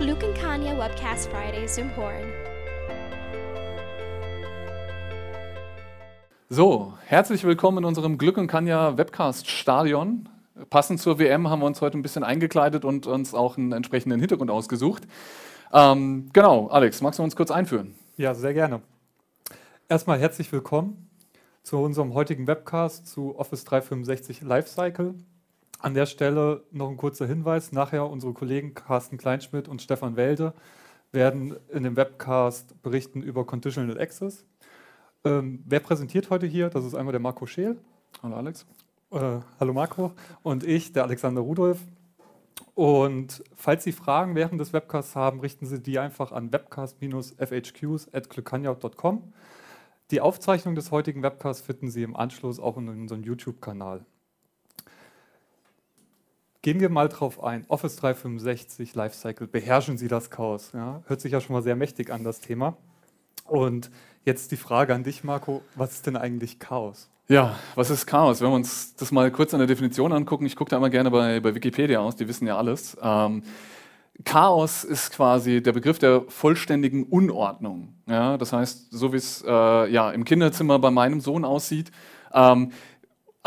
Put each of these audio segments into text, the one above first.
Luke and Kanya Webcast Fridays im Horn. So, herzlich willkommen in unserem Glück und Kanya Webcast Stadion. Passend zur WM haben wir uns heute ein bisschen eingekleidet und uns auch einen entsprechenden Hintergrund ausgesucht. Ähm, genau, Alex, magst du uns kurz einführen? Ja, sehr gerne. Erstmal herzlich willkommen zu unserem heutigen Webcast zu Office 365 Lifecycle. An der Stelle noch ein kurzer Hinweis. Nachher unsere Kollegen Carsten Kleinschmidt und Stefan Welde werden in dem Webcast berichten über Conditional Access. Ähm, wer präsentiert heute hier? Das ist einmal der Marco Scheel. Hallo Alex. Äh, hallo Marco. Und ich, der Alexander Rudolf. Und falls Sie Fragen während des Webcasts haben, richten Sie die einfach an webcast-fhqs.glückanja.com. Die Aufzeichnung des heutigen Webcasts finden Sie im Anschluss auch in unserem YouTube-Kanal. Gehen wir mal drauf ein. Office 365 Lifecycle, beherrschen Sie das Chaos? Ja, hört sich ja schon mal sehr mächtig an, das Thema. Und jetzt die Frage an dich, Marco, was ist denn eigentlich Chaos? Ja, was ist Chaos? Wenn wir uns das mal kurz an der Definition angucken, ich gucke da immer gerne bei, bei Wikipedia aus, die wissen ja alles. Ähm, Chaos ist quasi der Begriff der vollständigen Unordnung. Ja, das heißt, so wie es äh, ja, im Kinderzimmer bei meinem Sohn aussieht, ähm,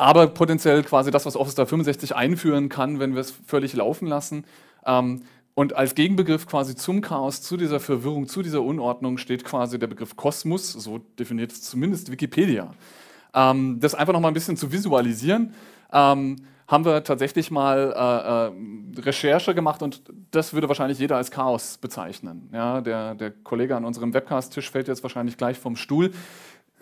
aber potenziell quasi das, was Office 365 einführen kann, wenn wir es völlig laufen lassen. Ähm, und als Gegenbegriff quasi zum Chaos, zu dieser Verwirrung, zu dieser Unordnung steht quasi der Begriff Kosmos, so definiert es zumindest Wikipedia. Ähm, das einfach noch mal ein bisschen zu visualisieren, ähm, haben wir tatsächlich mal äh, äh, Recherche gemacht und das würde wahrscheinlich jeder als Chaos bezeichnen. Ja, der, der Kollege an unserem Webcast-Tisch fällt jetzt wahrscheinlich gleich vom Stuhl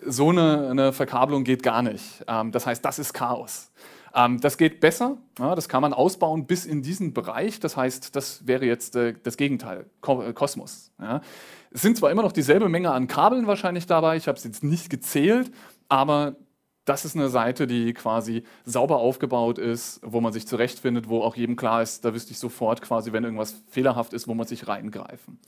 so eine, eine Verkabelung geht gar nicht. Ähm, das heißt, das ist Chaos. Ähm, das geht besser, ja, das kann man ausbauen bis in diesen Bereich. Das heißt, das wäre jetzt äh, das Gegenteil, Ko äh, Kosmos. Ja. Es sind zwar immer noch dieselbe Menge an Kabeln wahrscheinlich dabei, ich habe es jetzt nicht gezählt, aber das ist eine Seite, die quasi sauber aufgebaut ist, wo man sich zurechtfindet, wo auch jedem klar ist, da wüsste ich sofort quasi, wenn irgendwas fehlerhaft ist, wo man sich reingreifen.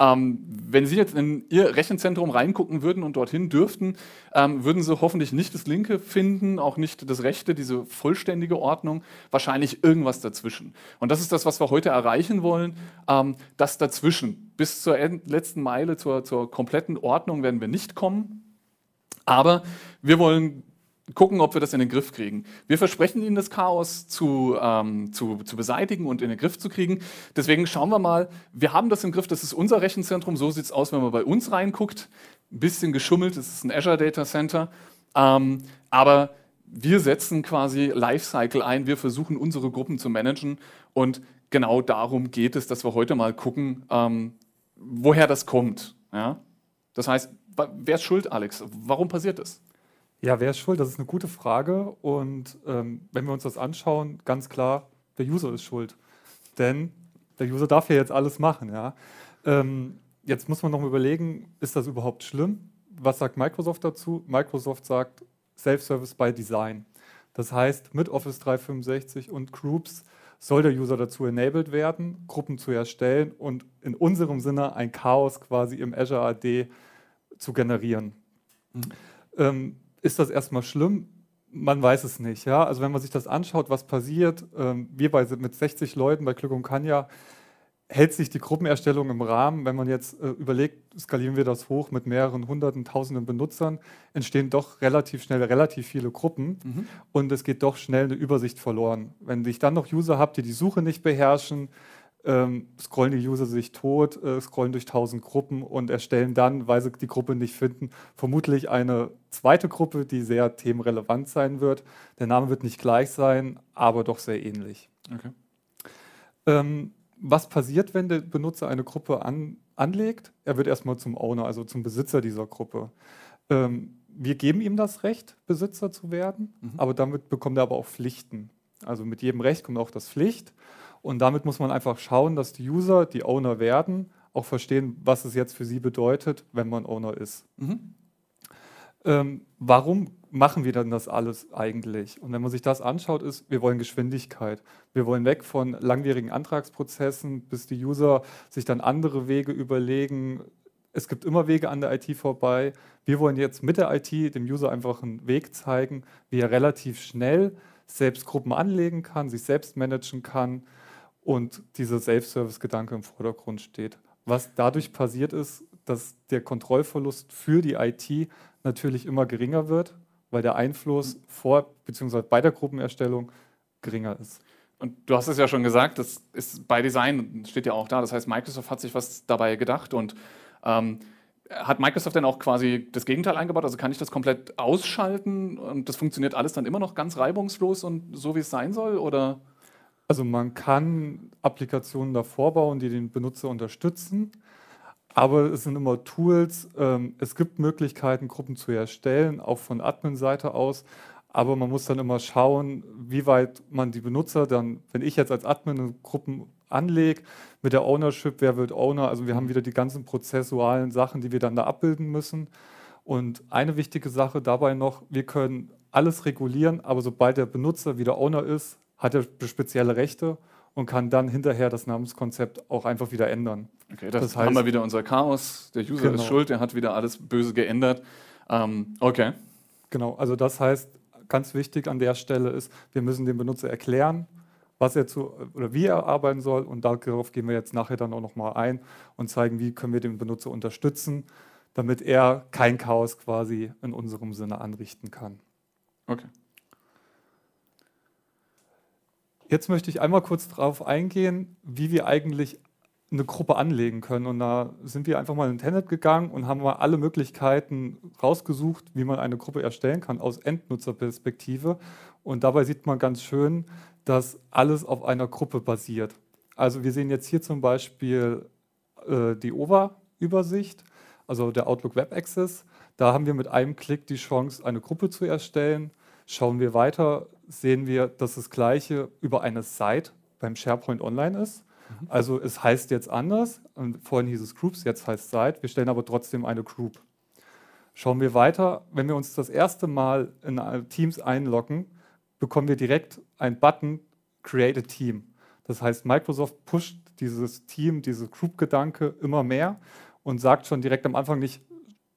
Ähm, wenn Sie jetzt in Ihr Rechenzentrum reingucken würden und dorthin dürften, ähm, würden Sie hoffentlich nicht das linke finden, auch nicht das rechte, diese vollständige Ordnung, wahrscheinlich irgendwas dazwischen. Und das ist das, was wir heute erreichen wollen, ähm, das dazwischen. Bis zur letzten Meile, zur, zur kompletten Ordnung werden wir nicht kommen. Aber wir wollen gucken, ob wir das in den Griff kriegen. Wir versprechen Ihnen, das Chaos zu, ähm, zu, zu beseitigen und in den Griff zu kriegen. Deswegen schauen wir mal, wir haben das im Griff, das ist unser Rechenzentrum, so sieht es aus, wenn man bei uns reinguckt. Ein bisschen geschummelt, es ist ein Azure Data Center, ähm, aber wir setzen quasi Lifecycle ein, wir versuchen unsere Gruppen zu managen und genau darum geht es, dass wir heute mal gucken, ähm, woher das kommt. Ja? Das heißt, wer ist schuld, Alex? Warum passiert das? Ja, wer ist schuld? Das ist eine gute Frage. Und ähm, wenn wir uns das anschauen, ganz klar, der User ist schuld. Denn der User darf ja jetzt alles machen. Ja? Ähm, jetzt muss man noch mal überlegen, ist das überhaupt schlimm? Was sagt Microsoft dazu? Microsoft sagt Self-Service by Design. Das heißt, mit Office 365 und Groups soll der User dazu enabled werden, Gruppen zu erstellen und in unserem Sinne ein Chaos quasi im Azure AD zu generieren. Mhm. Ähm, ist das erstmal schlimm? Man weiß es nicht. Ja? Also wenn man sich das anschaut, was passiert, ähm, wir bei, mit 60 Leuten bei Glück und Kanja, hält sich die Gruppenerstellung im Rahmen. Wenn man jetzt äh, überlegt, skalieren wir das hoch mit mehreren hunderten, tausenden Benutzern, entstehen doch relativ schnell relativ viele Gruppen mhm. und es geht doch schnell eine Übersicht verloren. Wenn ich dann noch User habe, die die Suche nicht beherrschen, ähm, scrollen die User sich tot, äh, scrollen durch tausend Gruppen und erstellen dann, weil sie die Gruppe nicht finden, vermutlich eine zweite Gruppe, die sehr themenrelevant sein wird. Der Name wird nicht gleich sein, aber doch sehr ähnlich. Okay. Ähm, was passiert, wenn der Benutzer eine Gruppe an, anlegt? Er wird erstmal zum Owner, also zum Besitzer dieser Gruppe. Ähm, wir geben ihm das Recht, Besitzer zu werden, mhm. aber damit bekommt er aber auch Pflichten. Also mit jedem Recht kommt auch das Pflicht. Und damit muss man einfach schauen, dass die User, die Owner werden, auch verstehen, was es jetzt für sie bedeutet, wenn man Owner ist. Mhm. Ähm, warum machen wir dann das alles eigentlich? Und wenn man sich das anschaut, ist, wir wollen Geschwindigkeit. Wir wollen weg von langwierigen Antragsprozessen, bis die User sich dann andere Wege überlegen. Es gibt immer Wege an der IT vorbei. Wir wollen jetzt mit der IT dem User einfach einen Weg zeigen, wie er relativ schnell selbst Gruppen anlegen kann, sich selbst managen kann und dieser Self-Service-Gedanke im Vordergrund steht. Was dadurch passiert ist, dass der Kontrollverlust für die IT natürlich immer geringer wird, weil der Einfluss vor bzw. bei der Gruppenerstellung geringer ist. Und du hast es ja schon gesagt, das ist bei Design, steht ja auch da. Das heißt, Microsoft hat sich was dabei gedacht und ähm, hat Microsoft denn auch quasi das Gegenteil eingebaut? Also kann ich das komplett ausschalten und das funktioniert alles dann immer noch ganz reibungslos und so wie es sein soll? Oder? Also man kann Applikationen davor bauen, die den Benutzer unterstützen, aber es sind immer Tools. Ähm, es gibt Möglichkeiten, Gruppen zu erstellen, auch von Admin-Seite aus. Aber man muss dann immer schauen, wie weit man die Benutzer dann, wenn ich jetzt als Admin Gruppen anlege, mit der Ownership, wer wird Owner, also wir haben wieder die ganzen prozessualen Sachen, die wir dann da abbilden müssen. Und eine wichtige Sache dabei noch, wir können alles regulieren, aber sobald der Benutzer wieder Owner ist, hat er spezielle Rechte und kann dann hinterher das Namenskonzept auch einfach wieder ändern. Okay, das, das heißt, haben wir wieder unser Chaos. Der User genau. ist schuld, der hat wieder alles böse geändert. Ähm, okay. Genau, also das heißt, ganz wichtig an der Stelle ist, wir müssen dem Benutzer erklären, was er zu oder wie er arbeiten soll. Und darauf gehen wir jetzt nachher dann auch nochmal ein und zeigen, wie können wir den Benutzer unterstützen, damit er kein Chaos quasi in unserem Sinne anrichten kann. Okay. Jetzt möchte ich einmal kurz darauf eingehen, wie wir eigentlich eine Gruppe anlegen können. Und da sind wir einfach mal in Tenet gegangen und haben mal alle Möglichkeiten rausgesucht, wie man eine Gruppe erstellen kann aus Endnutzerperspektive. Und dabei sieht man ganz schön, dass alles auf einer Gruppe basiert. Also wir sehen jetzt hier zum Beispiel äh, die OVA-Übersicht, also der Outlook Web Access. Da haben wir mit einem Klick die Chance, eine Gruppe zu erstellen. Schauen wir weiter, sehen wir, dass das gleiche über eine Site beim SharePoint Online ist. Mhm. Also es heißt jetzt anders. Vorhin hieß es Groups, jetzt heißt es Site. Wir stellen aber trotzdem eine Group. Schauen wir weiter. Wenn wir uns das erste Mal in Teams einloggen, bekommen wir direkt einen Button Create a Team. Das heißt, Microsoft pusht dieses Team, diese Group-Gedanke immer mehr und sagt schon direkt am Anfang nicht,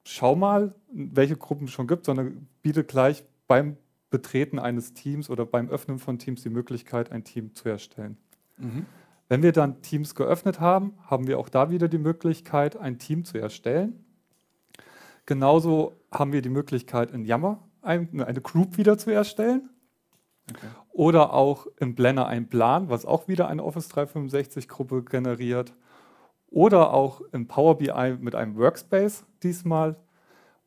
schau mal, welche Gruppen es schon gibt, sondern bietet gleich beim Betreten eines Teams oder beim Öffnen von Teams die Möglichkeit, ein Team zu erstellen. Mhm. Wenn wir dann Teams geöffnet haben, haben wir auch da wieder die Möglichkeit, ein Team zu erstellen. Genauso haben wir die Möglichkeit, in Yammer eine Group wieder zu erstellen. Okay. Oder auch im Blender ein Plan, was auch wieder eine Office 365-Gruppe generiert. Oder auch im Power BI mit einem Workspace diesmal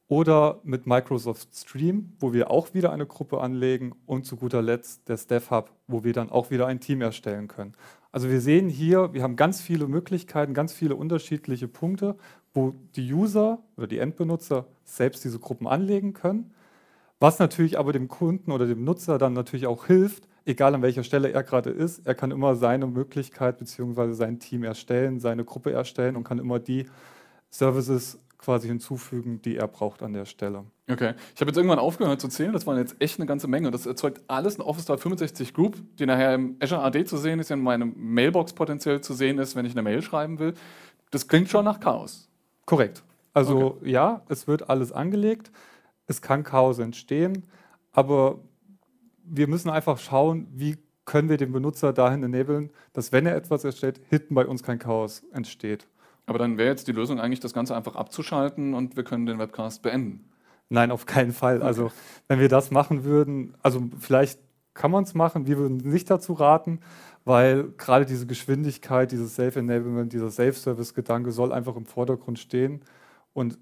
oder mit Microsoft Stream, wo wir auch wieder eine Gruppe anlegen und zu guter Letzt der Staff Hub, wo wir dann auch wieder ein Team erstellen können. Also wir sehen hier, wir haben ganz viele Möglichkeiten, ganz viele unterschiedliche Punkte, wo die User oder die Endbenutzer selbst diese Gruppen anlegen können, was natürlich aber dem Kunden oder dem Nutzer dann natürlich auch hilft, egal an welcher Stelle er gerade ist, er kann immer seine Möglichkeit bzw. sein Team erstellen, seine Gruppe erstellen und kann immer die Services quasi hinzufügen, die er braucht an der Stelle. Okay. Ich habe jetzt irgendwann aufgehört zu zählen, das waren jetzt echt eine ganze Menge. Das erzeugt alles in Office 365 Group, die nachher im Azure AD zu sehen ist, in meinem Mailbox potenziell zu sehen ist, wenn ich eine Mail schreiben will. Das klingt schon nach Chaos. Korrekt. Also okay. ja, es wird alles angelegt, es kann Chaos entstehen, aber wir müssen einfach schauen, wie können wir den Benutzer dahin enablen, dass wenn er etwas erstellt, hinten bei uns kein Chaos entsteht. Aber dann wäre jetzt die Lösung eigentlich, das Ganze einfach abzuschalten und wir können den Webcast beenden. Nein, auf keinen Fall. Okay. Also wenn wir das machen würden, also vielleicht kann man es machen, wir würden nicht dazu raten, weil gerade diese Geschwindigkeit, dieses Self-Enablement, dieser Self-Service-Gedanke soll einfach im Vordergrund stehen. Und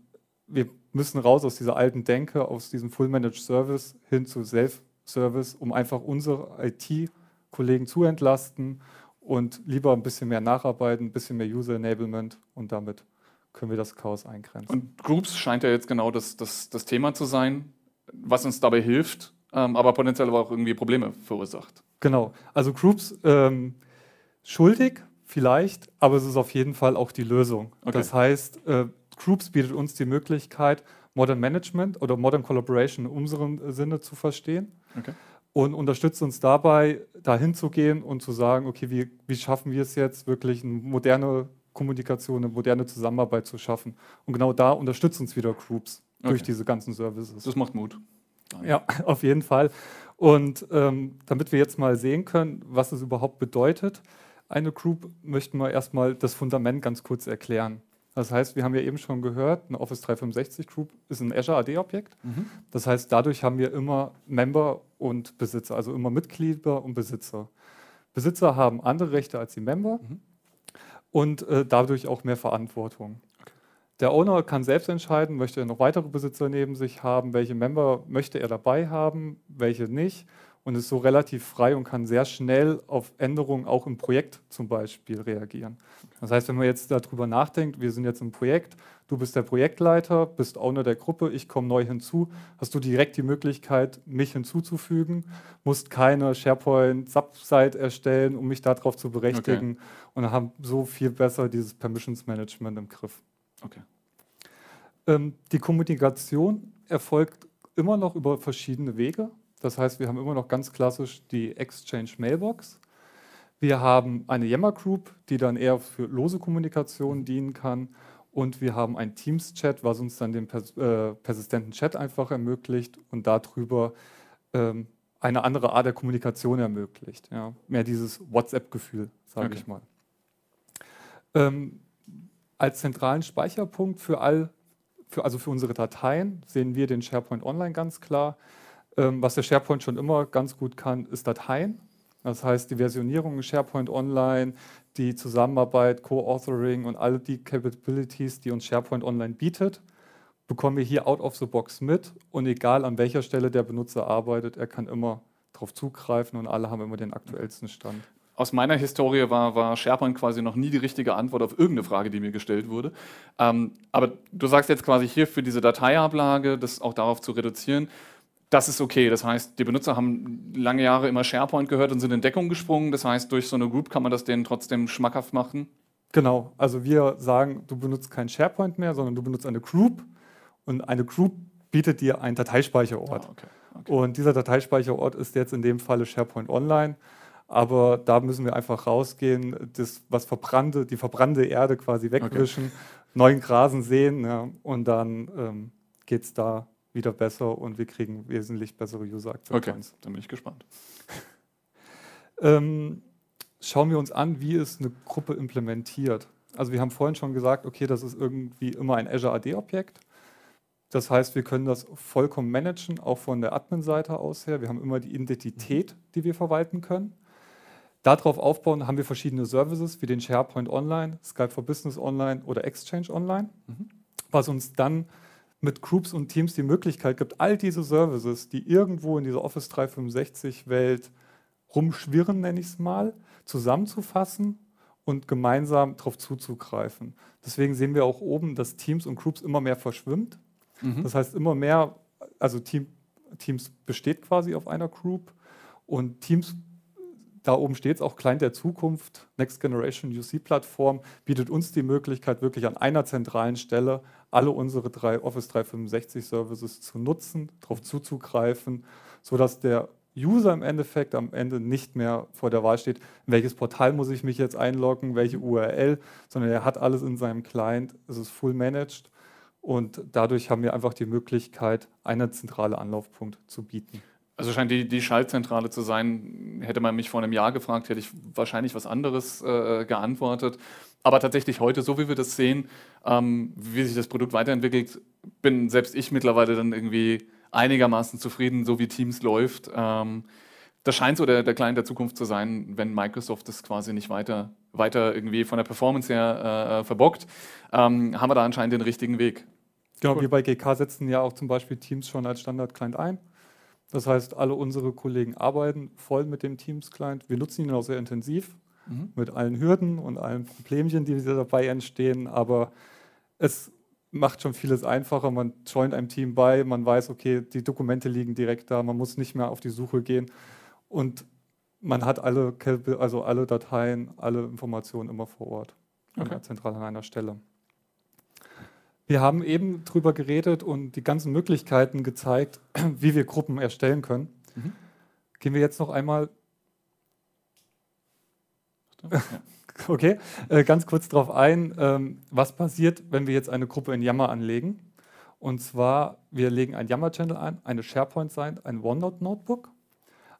wir müssen raus aus dieser alten Denke, aus diesem Full-Managed Service hin zu Self-Service, um einfach unsere IT-Kollegen zu entlasten und lieber ein bisschen mehr nacharbeiten, ein bisschen mehr User Enablement und damit können wir das Chaos eingrenzen. Und Groups scheint ja jetzt genau das, das, das Thema zu sein, was uns dabei hilft, ähm, aber potenziell aber auch irgendwie Probleme verursacht. Genau, also Groups ähm, schuldig vielleicht, aber es ist auf jeden Fall auch die Lösung. Okay. Das heißt, äh, Groups bietet uns die Möglichkeit, Modern Management oder Modern Collaboration in unserem Sinne zu verstehen. Okay und unterstützt uns dabei, dahin zu gehen und zu sagen, okay, wie, wie schaffen wir es jetzt, wirklich eine moderne Kommunikation, eine moderne Zusammenarbeit zu schaffen. Und genau da unterstützen uns wieder Groups okay. durch diese ganzen Services. Das macht Mut. Ja, auf jeden Fall. Und ähm, damit wir jetzt mal sehen können, was es überhaupt bedeutet, eine Group möchten wir erstmal das Fundament ganz kurz erklären. Das heißt, wir haben ja eben schon gehört, eine Office 365 Group ist ein Azure AD-Objekt. Mhm. Das heißt, dadurch haben wir immer Member und Besitzer, also immer Mitglieder und Besitzer. Besitzer haben andere Rechte als die Member mhm. und äh, dadurch auch mehr Verantwortung. Okay. Der Owner kann selbst entscheiden, möchte er noch weitere Besitzer neben sich haben, welche Member möchte er dabei haben, welche nicht und ist so relativ frei und kann sehr schnell auf Änderungen auch im Projekt zum Beispiel reagieren. Das heißt, wenn man jetzt darüber nachdenkt, wir sind jetzt im Projekt, du bist der Projektleiter, bist Owner der Gruppe, ich komme neu hinzu, hast du direkt die Möglichkeit, mich hinzuzufügen, musst keine SharePoint-Subsite erstellen, um mich darauf zu berechtigen okay. und haben so viel besser dieses Permissions Management im Griff. Okay. Ähm, die Kommunikation erfolgt immer noch über verschiedene Wege. Das heißt, wir haben immer noch ganz klassisch die Exchange Mailbox. Wir haben eine Yammer Group, die dann eher für lose Kommunikation dienen kann. Und wir haben ein Teams-Chat, was uns dann den pers äh, persistenten Chat einfach ermöglicht und darüber ähm, eine andere Art der Kommunikation ermöglicht. Ja. Mehr dieses WhatsApp-Gefühl, sage okay. ich mal. Ähm, als zentralen Speicherpunkt für all, für, also für unsere Dateien, sehen wir den SharePoint Online ganz klar. Ähm, was der SharePoint schon immer ganz gut kann, ist Dateien. Das heißt, die Versionierung in SharePoint Online, die Zusammenarbeit, Co-Authoring und all die Capabilities, die uns SharePoint Online bietet, bekommen wir hier out of the box mit. Und egal an welcher Stelle der Benutzer arbeitet, er kann immer darauf zugreifen und alle haben immer den aktuellsten Stand. Aus meiner Historie war, war SharePoint quasi noch nie die richtige Antwort auf irgendeine Frage, die mir gestellt wurde. Ähm, aber du sagst jetzt quasi hier für diese Dateiablage, das auch darauf zu reduzieren, das ist okay. Das heißt, die Benutzer haben lange Jahre immer SharePoint gehört und sind in Deckung gesprungen. Das heißt, durch so eine Group kann man das denen trotzdem schmackhaft machen. Genau. Also wir sagen, du benutzt kein SharePoint mehr, sondern du benutzt eine Group und eine Group bietet dir einen Dateispeicherort. Ah, okay. Okay. Und dieser Dateispeicherort ist jetzt in dem Falle SharePoint Online. Aber da müssen wir einfach rausgehen, das, was verbrannte, die verbrannte Erde quasi wegwischen, okay. neuen Grasen sehen ja, und dann ähm, geht es da wieder besser und wir kriegen wesentlich bessere User Acceptance. Okay, dann bin ich gespannt. ähm, schauen wir uns an, wie es eine Gruppe implementiert. Also wir haben vorhin schon gesagt, okay, das ist irgendwie immer ein Azure AD-Objekt. Das heißt, wir können das vollkommen managen, auch von der Admin-Seite aus her. Wir haben immer die Identität, die wir verwalten können. Darauf aufbauen haben wir verschiedene Services wie den SharePoint Online, Skype for Business Online oder Exchange Online, mhm. was uns dann mit Groups und Teams die Möglichkeit gibt, all diese Services, die irgendwo in dieser Office 365-Welt rumschwirren, nenne ich es mal, zusammenzufassen und gemeinsam darauf zuzugreifen. Deswegen sehen wir auch oben, dass Teams und Groups immer mehr verschwimmt. Mhm. Das heißt, immer mehr, also Team, Teams besteht quasi auf einer Group und Teams da oben steht es auch Client der Zukunft, Next Generation UC-Plattform, bietet uns die Möglichkeit, wirklich an einer zentralen Stelle alle unsere drei Office 365 Services zu nutzen, darauf zuzugreifen, sodass der User im Endeffekt am Ende nicht mehr vor der Wahl steht, in welches Portal muss ich mich jetzt einloggen, welche URL, sondern er hat alles in seinem Client, es ist full managed und dadurch haben wir einfach die Möglichkeit, einen zentralen Anlaufpunkt zu bieten. Also scheint die, die Schaltzentrale zu sein. Hätte man mich vor einem Jahr gefragt, hätte ich wahrscheinlich was anderes äh, geantwortet. Aber tatsächlich heute, so wie wir das sehen, ähm, wie sich das Produkt weiterentwickelt, bin selbst ich mittlerweile dann irgendwie einigermaßen zufrieden, so wie Teams läuft. Ähm, das scheint so der, der Client der Zukunft zu sein, wenn Microsoft das quasi nicht weiter, weiter irgendwie von der Performance her äh, verbockt, ähm, haben wir da anscheinend den richtigen Weg. Genau, cool. wir bei GK setzen ja auch zum Beispiel Teams schon als Standard-Client ein. Das heißt, alle unsere Kollegen arbeiten voll mit dem Teams-Client. Wir nutzen ihn auch sehr intensiv mhm. mit allen Hürden und allen Problemchen, die dabei entstehen. Aber es macht schon vieles einfacher. Man joint einem Team bei, man weiß, okay, die Dokumente liegen direkt da, man muss nicht mehr auf die Suche gehen. Und man hat alle, also alle Dateien, alle Informationen immer vor Ort, okay. zentral an einer Stelle. Wir haben eben darüber geredet und die ganzen Möglichkeiten gezeigt, wie wir Gruppen erstellen können. Mhm. Gehen wir jetzt noch einmal. Okay, äh, ganz kurz darauf ein, ähm, was passiert, wenn wir jetzt eine Gruppe in Yammer anlegen. Und zwar, wir legen ein Yammer-Channel ein, eine SharePoint-Site, ein OneNote-Notebook,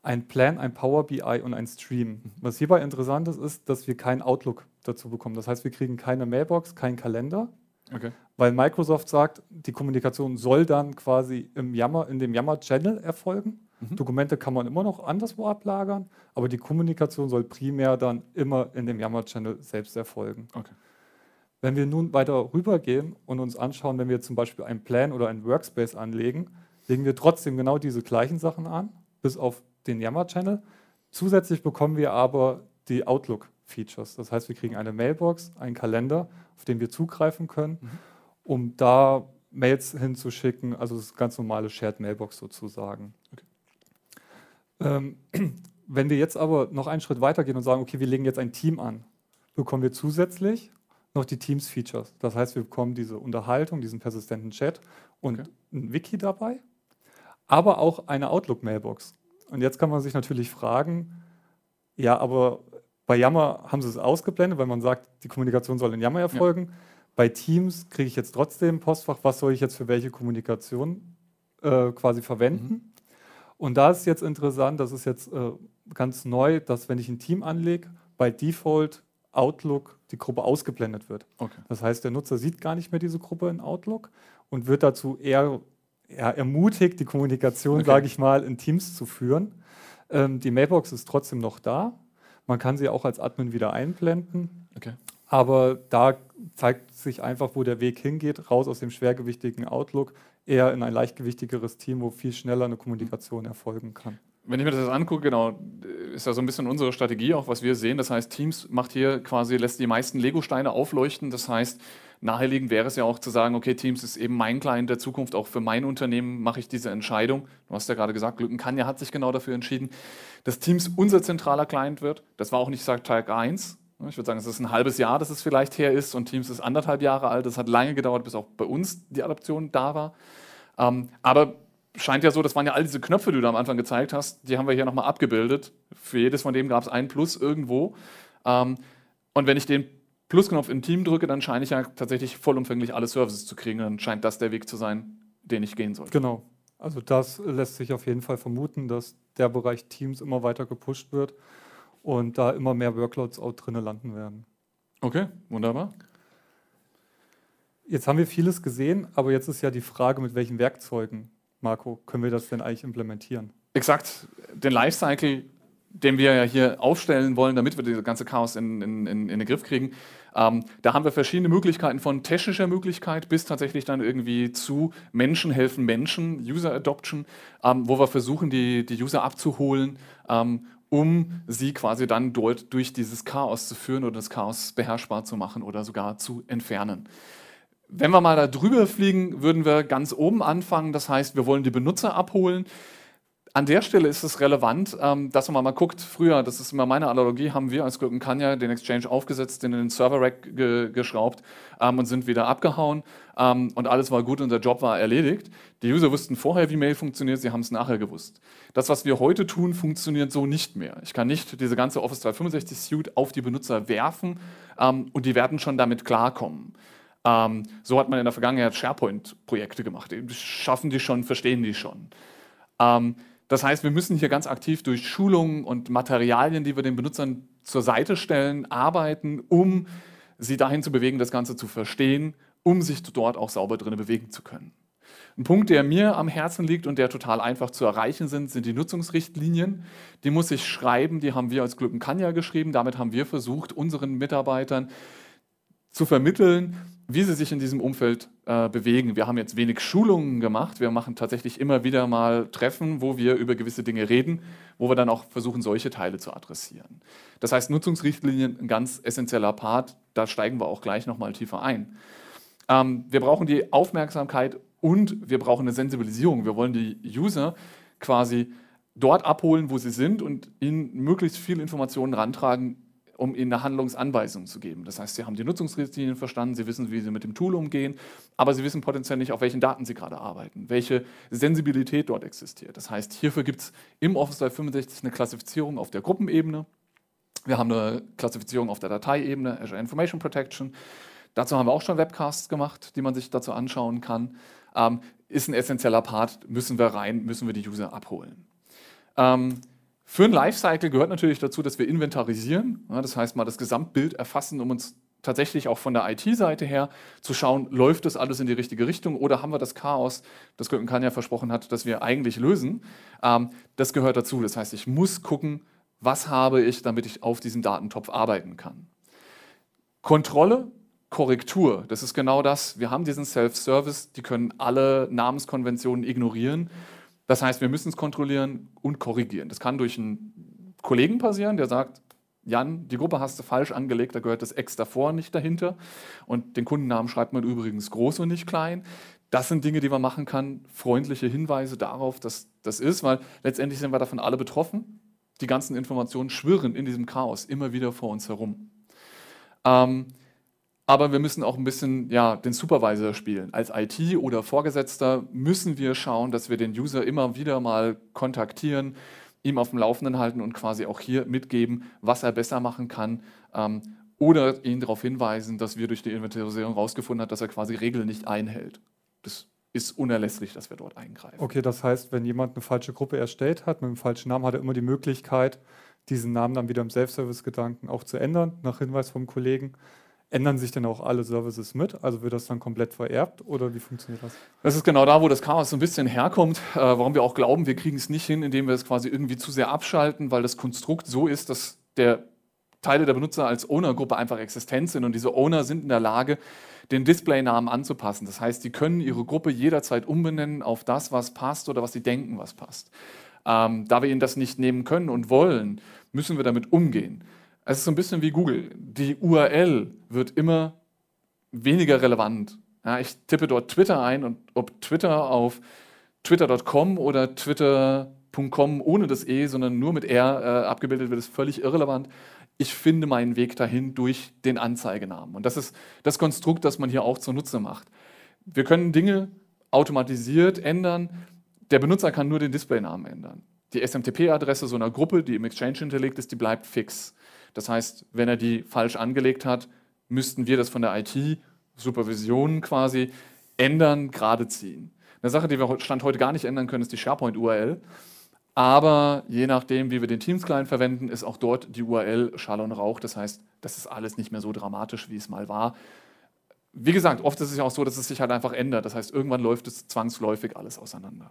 ein Plan, ein Power BI und ein Stream. Was hierbei interessant ist, ist, dass wir keinen Outlook dazu bekommen. Das heißt, wir kriegen keine Mailbox, keinen Kalender, Okay. Weil Microsoft sagt, die Kommunikation soll dann quasi im Yammer, in dem Yammer-Channel erfolgen. Mhm. Dokumente kann man immer noch anderswo ablagern, aber die Kommunikation soll primär dann immer in dem Yammer-Channel selbst erfolgen. Okay. Wenn wir nun weiter rübergehen und uns anschauen, wenn wir zum Beispiel einen Plan oder einen Workspace anlegen, legen wir trotzdem genau diese gleichen Sachen an, bis auf den Yammer-Channel. Zusätzlich bekommen wir aber die Outlook-Features. Das heißt, wir kriegen eine Mailbox, einen Kalender, auf den wir zugreifen können, Mhm. Um da Mails hinzuschicken, also das ganz normale Shared Mailbox sozusagen. Okay. Ähm, wenn wir jetzt aber noch einen Schritt weiter gehen und sagen, okay, wir legen jetzt ein Team an, bekommen wir zusätzlich noch die Teams-Features. Das heißt, wir bekommen diese Unterhaltung, diesen persistenten Chat und Okay. ein Wiki dabei, aber auch eine Outlook-Mailbox. Und jetzt kann man sich natürlich fragen, ja, aber bei Yammer haben sie es ausgeblendet, weil man sagt, die Kommunikation soll in Yammer erfolgen. Bei Teams kriege ich jetzt trotzdem Postfach, was soll ich jetzt für welche Kommunikation äh, quasi verwenden. Und da ist jetzt interessant, das ist jetzt äh, ganz neu, dass wenn ich ein Team anlege, bei Default Outlook die Gruppe ausgeblendet wird. Okay. Das heißt, der Nutzer sieht gar nicht mehr diese Gruppe in Outlook und wird dazu eher, eher ermutigt, die Kommunikation, Okay. sage ich mal, in Teams zu führen. Ähm, die Mailbox ist trotzdem noch da. Man kann sie auch als Admin wieder einblenden. Okay. Aber da zeigt sich einfach, wo der Weg hingeht, raus aus dem schwergewichtigen Outlook, eher in ein leichtgewichtigeres Team, wo viel schneller eine Kommunikation erfolgen kann. Wenn ich mir das jetzt angucke, genau, ist ja so ein bisschen unsere Strategie auch, was wir sehen. Das heißt, Teams macht hier quasi, lässt die meisten Lego-Steine aufleuchten. Das heißt, naheliegend wäre es ja auch zu sagen, okay, Teams ist eben mein Client der Zukunft, auch für mein Unternehmen mache ich diese Entscheidung. Du hast ja gerade gesagt, Glückenkanja hat sich genau dafür entschieden, dass Teams unser zentraler Client wird. Das war auch nicht seit Tag 1. Ich würde sagen, es ist ein halbes Jahr, dass es vielleicht her ist und Teams ist anderthalb Jahre alt. Das hat lange gedauert, bis auch bei uns die Adaption da war. Ähm, aber scheint ja so, das waren ja all diese Knöpfe, die du da am Anfang gezeigt hast, die haben wir hier nochmal abgebildet. Für jedes von dem gab es ein Plus irgendwo. Ähm, und wenn ich den Plusknopf im Team drücke, dann scheine ich ja tatsächlich vollumfänglich alle Services zu kriegen. Dann scheint das der Weg zu sein, den ich gehen sollte. Genau. Also das lässt sich auf jeden Fall vermuten, dass der Bereich Teams immer weiter gepusht wird und da immer mehr Workloads auch drinnen landen werden. Okay, wunderbar. Jetzt haben wir vieles gesehen, aber jetzt ist ja die Frage, mit welchen Werkzeugen, Marco, können wir das denn eigentlich implementieren? Exakt, den Lifecycle, den wir ja hier aufstellen wollen, damit wir das ganze Chaos in, in, in, in den Griff kriegen. Ähm, da haben wir verschiedene Möglichkeiten von technischer Möglichkeit bis tatsächlich dann irgendwie zu Menschen helfen Menschen, User Adoption, ähm, wo wir versuchen, die, die User abzuholen, ähm, um sie quasi dann dort durch dieses Chaos zu führen oder das Chaos beherrschbar zu machen oder sogar zu entfernen. Wenn wir mal da drüber fliegen, würden wir ganz oben anfangen. Das heißt, wir wollen die Benutzer abholen. An der Stelle ist es relevant, ähm, dass man mal guckt, früher, das ist immer meine Analogie, haben wir als Kanya den Exchange aufgesetzt, den in den Server-Rack ge geschraubt ähm, und sind wieder abgehauen ähm, und alles war gut und der Job war erledigt. Die User wussten vorher, wie Mail funktioniert, sie haben es nachher gewusst. Das, was wir heute tun, funktioniert so nicht mehr. Ich kann nicht diese ganze Office 365 Suite auf die Benutzer werfen und die werden schon damit klarkommen. So hat man in der Vergangenheit SharePoint-Projekte gemacht. Schaffen die schon, verstehen die schon. Das heißt, wir müssen hier ganz aktiv durch Schulungen und Materialien, die wir den Benutzern zur Seite stellen, arbeiten, um sie dahin zu bewegen, das Ganze zu verstehen, um sich dort auch sauber drin bewegen zu können. Ein Punkt, der mir am Herzen liegt und der total einfach zu erreichen sind, sind die Nutzungsrichtlinien. Die muss ich schreiben, die haben wir als Glückenkanja geschrieben. Damit haben wir versucht, unseren Mitarbeitern zu vermitteln, wie sie sich in diesem Umfeld äh, bewegen. Wir haben jetzt wenig Schulungen gemacht. Wir machen tatsächlich immer wieder mal Treffen, wo wir über gewisse Dinge reden, wo wir dann auch versuchen, solche Teile zu adressieren. Das heißt, Nutzungsrichtlinien ein ganz essentieller Part. Da steigen wir auch gleich nochmal tiefer ein. Ähm, wir brauchen die Aufmerksamkeit und wir brauchen eine Sensibilisierung. Wir wollen die User quasi dort abholen, wo sie sind und ihnen möglichst viel Informationen rantragen, um ihnen eine Handlungsanweisung zu geben. Das heißt, sie haben die Nutzungsrichtlinien verstanden, sie wissen, wie sie mit dem Tool umgehen, aber sie wissen potenziell nicht, auf welchen Daten sie gerade arbeiten, welche Sensibilität dort existiert. Das heißt, hierfür gibt es im Office 365 eine Klassifizierung auf der Gruppenebene. Wir haben eine Klassifizierung auf der Dateiebene, Azure Information Protection. Dazu haben wir auch schon Webcasts gemacht, die man sich dazu anschauen kann. Ähm, ist ein essentieller Part, müssen wir rein, müssen wir die User abholen. Ähm, Für ein Lifecycle gehört natürlich dazu, dass wir inventarisieren. Das heißt mal das Gesamtbild erfassen, um uns tatsächlich auch von der IT-Seite her zu schauen, läuft das alles in die richtige Richtung oder haben wir das Chaos, das Gökhan ja versprochen hat, dass wir eigentlich lösen. Ähm, das gehört dazu. Das heißt, ich muss gucken, was habe ich, damit ich auf diesem Datentopf arbeiten kann. Kontrolle, Korrektur, das ist genau das. Wir haben diesen Self-Service, die können alle Namenskonventionen ignorieren. Das heißt, wir müssen es kontrollieren und korrigieren. Das kann durch einen Kollegen passieren, der sagt, Jan, die Gruppe hast du falsch angelegt, da gehört das X davor nicht dahinter. Und den Kundennamen schreibt man übrigens groß und nicht klein. Das sind Dinge, die man machen kann, freundliche Hinweise darauf, dass das ist, weil letztendlich sind wir davon alle betroffen. Die ganzen Informationen schwirren in diesem Chaos immer wieder vor uns herum. Ähm, aber wir müssen auch ein bisschen ja, den Supervisor spielen. Als IT oder Vorgesetzter müssen wir schauen, dass wir den User immer wieder mal kontaktieren, ihm auf dem Laufenden halten und quasi auch hier mitgeben, was er besser machen kann. Ähm, oder ihn darauf hinweisen, dass wir durch die Inventarisierung herausgefunden haben, dass er quasi Regeln nicht einhält. Das ist unerlässlich, dass wir dort eingreifen. Okay, das heißt, wenn jemand eine falsche Gruppe erstellt hat, mit einem falschen Namen, hat er immer die Möglichkeit, diesen Namen dann wieder im Self-Service-Gedanken auch zu ändern, nach Hinweis vom Kollegen. Ändern sich denn auch alle Services mit? Also wird das dann komplett vererbt oder wie funktioniert das? Das ist genau da, wo das Chaos so ein bisschen herkommt, äh, warum wir auch glauben, wir kriegen es nicht hin, indem wir es quasi irgendwie zu sehr abschalten, weil das Konstrukt so ist, dass der Teile der Benutzer als Owner-Gruppe einfach existent sind und diese Owner sind in der Lage, den Displaynamen anzupassen. Das heißt, die können ihre Gruppe jederzeit umbenennen auf das, was passt oder was sie denken, was passt. Ähm, da wir ihnen das nicht nehmen können und wollen, müssen wir damit umgehen. Es ist so ein bisschen wie Google. Die URL wird immer weniger relevant. Ja, ich tippe dort Twitter ein und ob Twitter auf twitter.com oder twitter.com ohne das E, sondern nur mit R äh, abgebildet wird, ist völlig irrelevant. Ich finde meinen Weg dahin durch den Anzeigenamen. Und das ist das Konstrukt, das man hier auch zunutze macht. Wir können Dinge automatisiert ändern. Der Benutzer kann nur den Displaynamen ändern. Die SMTP-Adresse so einer Gruppe, die im Exchange hinterlegt ist, die bleibt fix. Das heißt, wenn er die falsch angelegt hat, müssten wir das von der IT-Supervision quasi ändern, gerade ziehen. Eine Sache, die wir Stand heute gar nicht ändern können, ist die SharePoint-URL. Aber je nachdem, wie wir den Teams-Client verwenden, ist auch dort die URL Schall und Rauch. Das heißt, das ist alles nicht mehr so dramatisch, wie es mal war. Wie gesagt, oft ist es ja auch so, dass es sich halt einfach ändert. Das heißt, irgendwann läuft es zwangsläufig alles auseinander.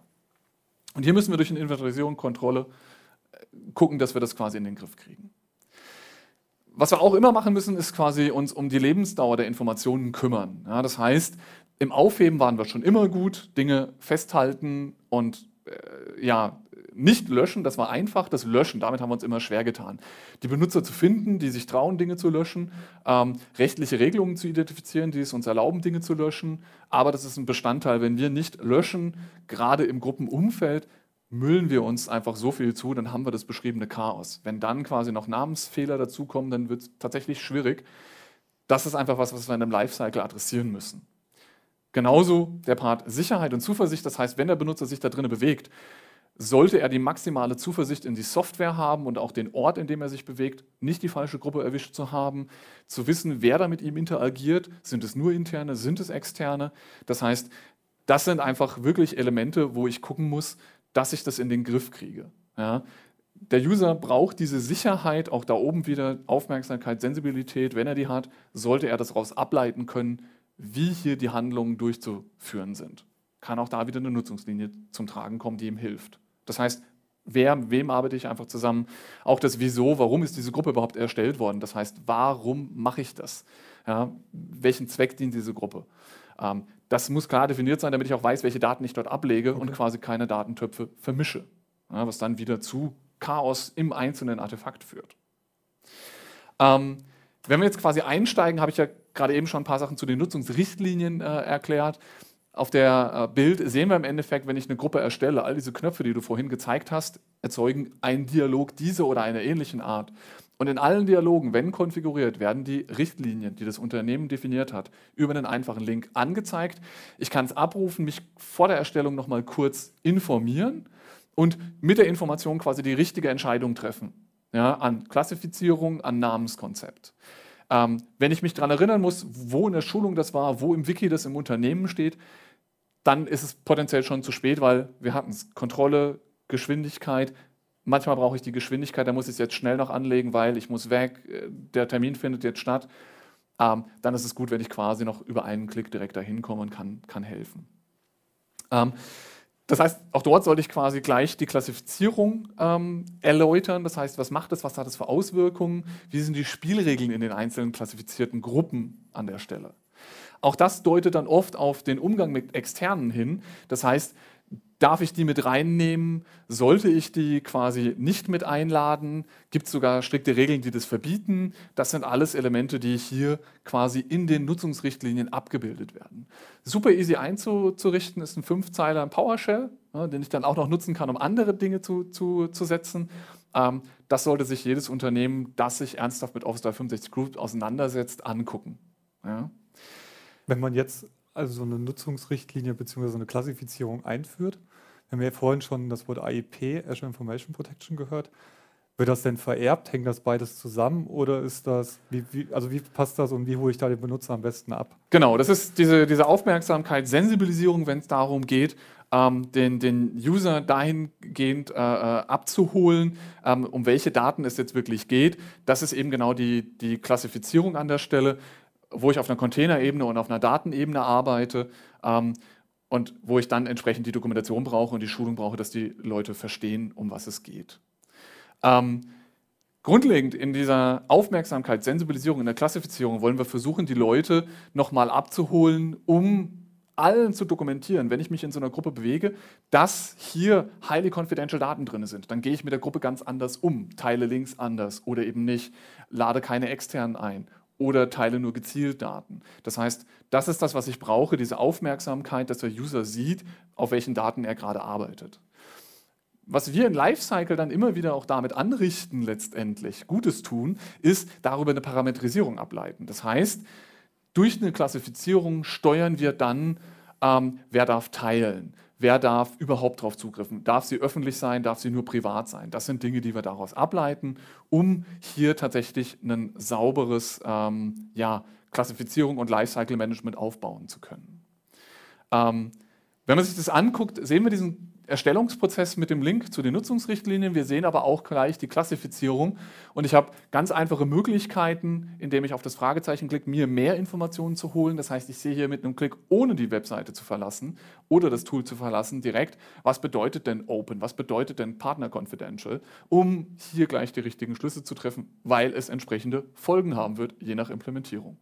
Und hier müssen wir durch eine Inventarisierung, Kontrolle äh, gucken, dass wir das quasi in den Griff kriegen. Was wir auch immer machen müssen, ist quasi uns um die Lebensdauer der Informationen kümmern. Ja, das heißt, im Aufheben waren wir schon immer gut, Dinge festhalten und äh, ja, nicht löschen, das war einfach. Das Löschen, damit haben wir uns immer schwer getan. Die Benutzer zu finden, die sich trauen, Dinge zu löschen, ähm, rechtliche Regelungen zu identifizieren, die es uns erlauben, Dinge zu löschen. Aber das ist ein Bestandteil. Wenn wir nicht löschen, gerade im Gruppenumfeld, müllen wir uns einfach so viel zu, dann haben wir das beschriebene Chaos. Wenn dann quasi noch Namensfehler dazukommen, dann wird es tatsächlich schwierig. Das ist einfach was, was wir in einem Lifecycle adressieren müssen. Genauso der Part Sicherheit und Zuversicht. Das heißt, wenn der Benutzer sich da drinnen bewegt, sollte er die maximale Zuversicht in die Software haben und auch den Ort, in dem er sich bewegt, nicht die falsche Gruppe erwischt zu haben, zu wissen, wer da mit ihm interagiert, sind es nur interne, sind es externe. Das heißt, das sind einfach wirklich Elemente, wo ich gucken muss, dass ich das in den Griff kriege. Ja. Der User braucht diese Sicherheit, auch da oben wieder Aufmerksamkeit, Sensibilität, wenn er die hat, sollte er das daraus ableiten können, wie hier die Handlungen durchzuführen sind. Kann auch da wieder eine Nutzungslinie zum Tragen kommen, die ihm hilft. Das heißt, wer, wem arbeite ich einfach zusammen? Auch das Wieso, warum ist diese Gruppe überhaupt erstellt worden? Das heißt, warum mache ich das? Ja, welchen Zweck dient diese Gruppe? Ähm, das muss klar definiert sein, damit ich auch weiß, welche Daten ich dort ablege okay. und quasi keine Datentöpfe vermische, was dann wieder zu Chaos im einzelnen Artefakt führt. Ähm, wenn wir jetzt quasi einsteigen, habe ich ja gerade eben schon ein paar Sachen zu den Nutzungsrichtlinien äh, erklärt. Auf der äh, Bild sehen wir im Endeffekt, wenn ich eine Gruppe erstelle, all diese Knöpfe, die du vorhin gezeigt hast, erzeugen einen Dialog dieser oder einer ähnlichen Art. Und in allen Dialogen, wenn konfiguriert, werden die Richtlinien, die das Unternehmen definiert hat, über einen einfachen Link angezeigt. Ich kann es abrufen, mich vor der Erstellung nochmal kurz informieren und mit der Information quasi die richtige Entscheidung treffen. Ja, an Klassifizierung, an Namenskonzept. Ähm, wenn ich mich daran erinnern muss, wo in der Schulung das war, wo im Wiki das im Unternehmen steht, dann ist es potenziell schon zu spät, weil wir hatten es. Kontrolle, Geschwindigkeit, Manchmal brauche ich die Geschwindigkeit, da muss ich es jetzt schnell noch anlegen, weil ich muss weg, äh, der Termin findet jetzt statt. Ähm, dann ist es gut, wenn ich quasi noch über einen Klick direkt dahin komme und kann, kann helfen. Ähm, das heißt, auch dort sollte ich quasi gleich die Klassifizierung ähm, erläutern. Das heißt, was macht es, was hat es für Auswirkungen, wie sind die Spielregeln in den einzelnen klassifizierten Gruppen an der Stelle. Auch das deutet dann oft auf den Umgang mit Externen hin. Das heißt, Darf ich die mit reinnehmen? Sollte ich die quasi nicht mit einladen? Gibt es sogar strikte Regeln, die das verbieten? Das sind alles Elemente, die hier quasi in den Nutzungsrichtlinien abgebildet werden. Super easy einzurichten ist ein Fünfzeiler in PowerShell, ja, den ich dann auch noch nutzen kann, um andere Dinge zu, zu, zu setzen. Ähm, das sollte sich jedes Unternehmen, das sich ernsthaft mit Office 365 Group auseinandersetzt, angucken. Ja. Wenn man jetzt also so eine Nutzungsrichtlinie bzw. eine Klassifizierung einführt, haben ja vorhin schon das Wort AIP, Azure Information Protection, gehört. Wird das denn vererbt? Hängt das beides zusammen oder ist das, wie, wie, also wie passt das und wie hole ich da den Benutzer am besten ab? Genau, das ist diese, diese Aufmerksamkeit, Sensibilisierung, wenn es darum geht, ähm, den, den User dahingehend äh, äh, abzuholen, ähm, um welche Daten es jetzt wirklich geht. Das ist eben genau die, die Klassifizierung an der Stelle, wo ich auf einer Containerebene und auf einer Datenebene arbeite. Ähm, und wo ich dann entsprechend die Dokumentation brauche und die Schulung brauche, dass die Leute verstehen, um was es geht. Ähm, grundlegend in dieser Aufmerksamkeit, Sensibilisierung, in der Klassifizierung wollen wir versuchen, die Leute nochmal abzuholen, um allen zu dokumentieren, wenn ich mich in so einer Gruppe bewege, dass hier highly confidential Daten drin sind. Dann gehe ich mit der Gruppe ganz anders um, teile Links anders oder eben nicht, lade keine externen ein oder teile nur gezielt Daten. Das heißt, das ist das, was ich brauche, diese Aufmerksamkeit, dass der User sieht, auf welchen Daten er gerade arbeitet. Was wir in Lifecycle dann immer wieder auch damit anrichten, letztendlich Gutes tun, ist darüber eine Parametrisierung ableiten. Das heißt, durch eine Klassifizierung steuern wir dann, ähm, wer darf teilen, wer darf überhaupt darauf zugriffen? Darf sie öffentlich sein? Darf sie nur privat sein? Das sind Dinge, die wir daraus ableiten, um hier tatsächlich ein sauberes ähm, ja, Klassifizierung und Lifecycle Management aufbauen zu können. Ähm, wenn man sich das anguckt, sehen wir diesen Erstellungsprozess mit dem Link zu den Nutzungsrichtlinien. Wir sehen aber auch gleich die Klassifizierung. Und ich habe ganz einfache Möglichkeiten, indem ich auf das Fragezeichen klicke, mir mehr Informationen zu holen. Das heißt, ich sehe hier mit einem Klick, ohne die Webseite zu verlassen oder das Tool zu verlassen, direkt, was bedeutet denn Open, was bedeutet denn Partner Confidential, um hier gleich die richtigen Schlüsse zu treffen, weil es entsprechende Folgen haben wird, je nach Implementierung.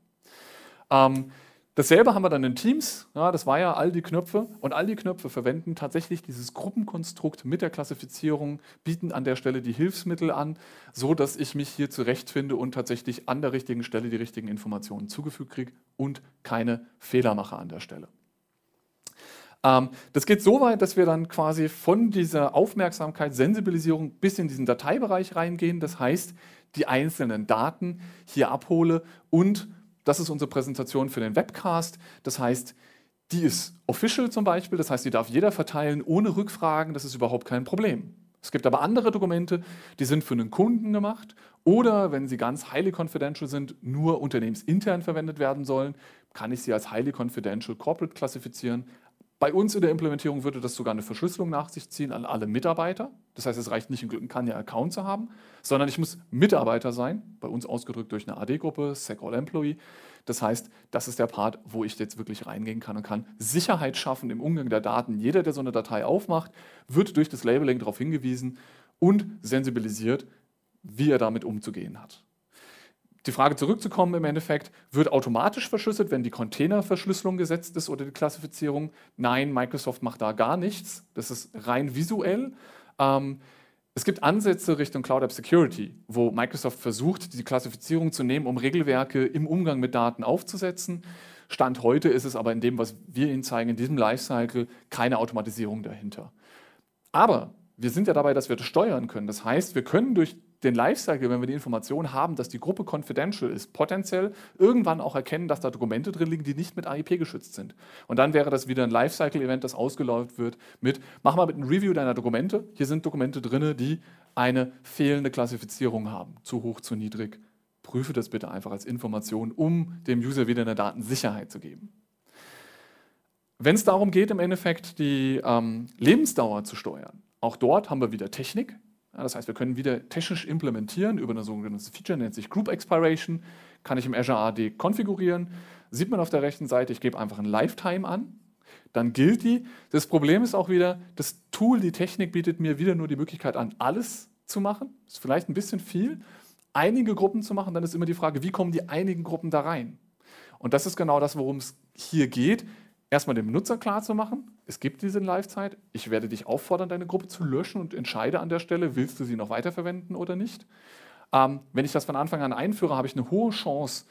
Ähm, Dasselbe haben wir dann in Teams, ja, das war ja all die Knöpfe und all die Knöpfe verwenden tatsächlich dieses Gruppenkonstrukt mit der Klassifizierung, bieten an der Stelle die Hilfsmittel an, so dass ich mich hier zurechtfinde und tatsächlich an der richtigen Stelle die richtigen Informationen zugefügt kriege und keine Fehler mache an der Stelle. Ähm, das geht so weit, dass wir dann quasi von dieser Aufmerksamkeit, Sensibilisierung bis in diesen Dateibereich reingehen. Das heißt, die einzelnen Daten hier abhole und das ist unsere Präsentation für den Webcast. Das heißt, die ist official zum Beispiel, das heißt, die darf jeder verteilen ohne Rückfragen, das ist überhaupt kein Problem. Es gibt aber andere Dokumente, die sind für einen Kunden gemacht oder wenn sie ganz highly confidential sind, nur unternehmensintern verwendet werden sollen, kann ich sie als highly confidential corporate klassifizieren. Bei uns in der Implementierung würde das sogar eine Verschlüsselung nach sich ziehen an alle Mitarbeiter. Das heißt, es reicht nicht, einen Kanya-Account zu haben, sondern ich muss Mitarbeiter sein, bei uns ausgedrückt durch eine AD-Gruppe, Sec All Employee. Das heißt, das ist der Part, wo ich jetzt wirklich reingehen kann und kann Sicherheit schaffen im Umgang der Daten. Jeder, der so eine Datei aufmacht, wird durch das Labeling darauf hingewiesen und sensibilisiert, wie er damit umzugehen hat die Frage zurückzukommen im Endeffekt, wird automatisch verschlüsselt, wenn die Containerverschlüsselung gesetzt ist oder die Klassifizierung? Nein, Microsoft macht da gar nichts. Das ist rein visuell. Ähm, es gibt Ansätze Richtung Cloud App Security, wo Microsoft versucht, die Klassifizierung zu nehmen, um Regelwerke im Umgang mit Daten aufzusetzen. Stand heute ist es aber in dem, was wir Ihnen zeigen, in diesem Lifecycle, keine Automatisierung dahinter. Aber wir sind ja dabei, dass wir das steuern können. Das heißt, wir können durch den Lifecycle, wenn wir die Information haben, dass die Gruppe confidential ist, potenziell irgendwann auch erkennen, dass da Dokumente drin liegen, die nicht mit AIP geschützt sind. Und dann wäre das wieder ein Lifecycle-Event, das ausgelaufen wird mit, mach mal mit einem Review deiner Dokumente. Hier sind Dokumente drin, die eine fehlende Klassifizierung haben, zu hoch, zu niedrig. Prüfe das bitte einfach als Information, um dem User wieder eine Datensicherheit zu geben. Wenn es darum geht, im Endeffekt die ähm, Lebensdauer zu steuern, auch dort haben wir wieder Technik, das heißt, wir können wieder technisch implementieren über eine sogenannte Feature, nennt sich Group Expiration, kann ich im Azure AD konfigurieren. Sieht man auf der rechten Seite, ich gebe einfach ein Lifetime an, dann gilt die. Das Problem ist auch wieder, das Tool, die Technik bietet mir wieder nur die Möglichkeit an, alles zu machen. Ist vielleicht ein bisschen viel. Einige Gruppen zu machen, dann ist immer die Frage, wie kommen die einigen Gruppen da rein? Und das ist genau das, worum es hier geht. Erstmal dem Benutzer klar zu machen, es gibt diese Live-Zeit. Ich werde dich auffordern, deine Gruppe zu löschen und entscheide an der Stelle, willst du sie noch weiterverwenden oder nicht. Ähm, wenn ich das von Anfang an einführe, habe ich eine hohe Chance,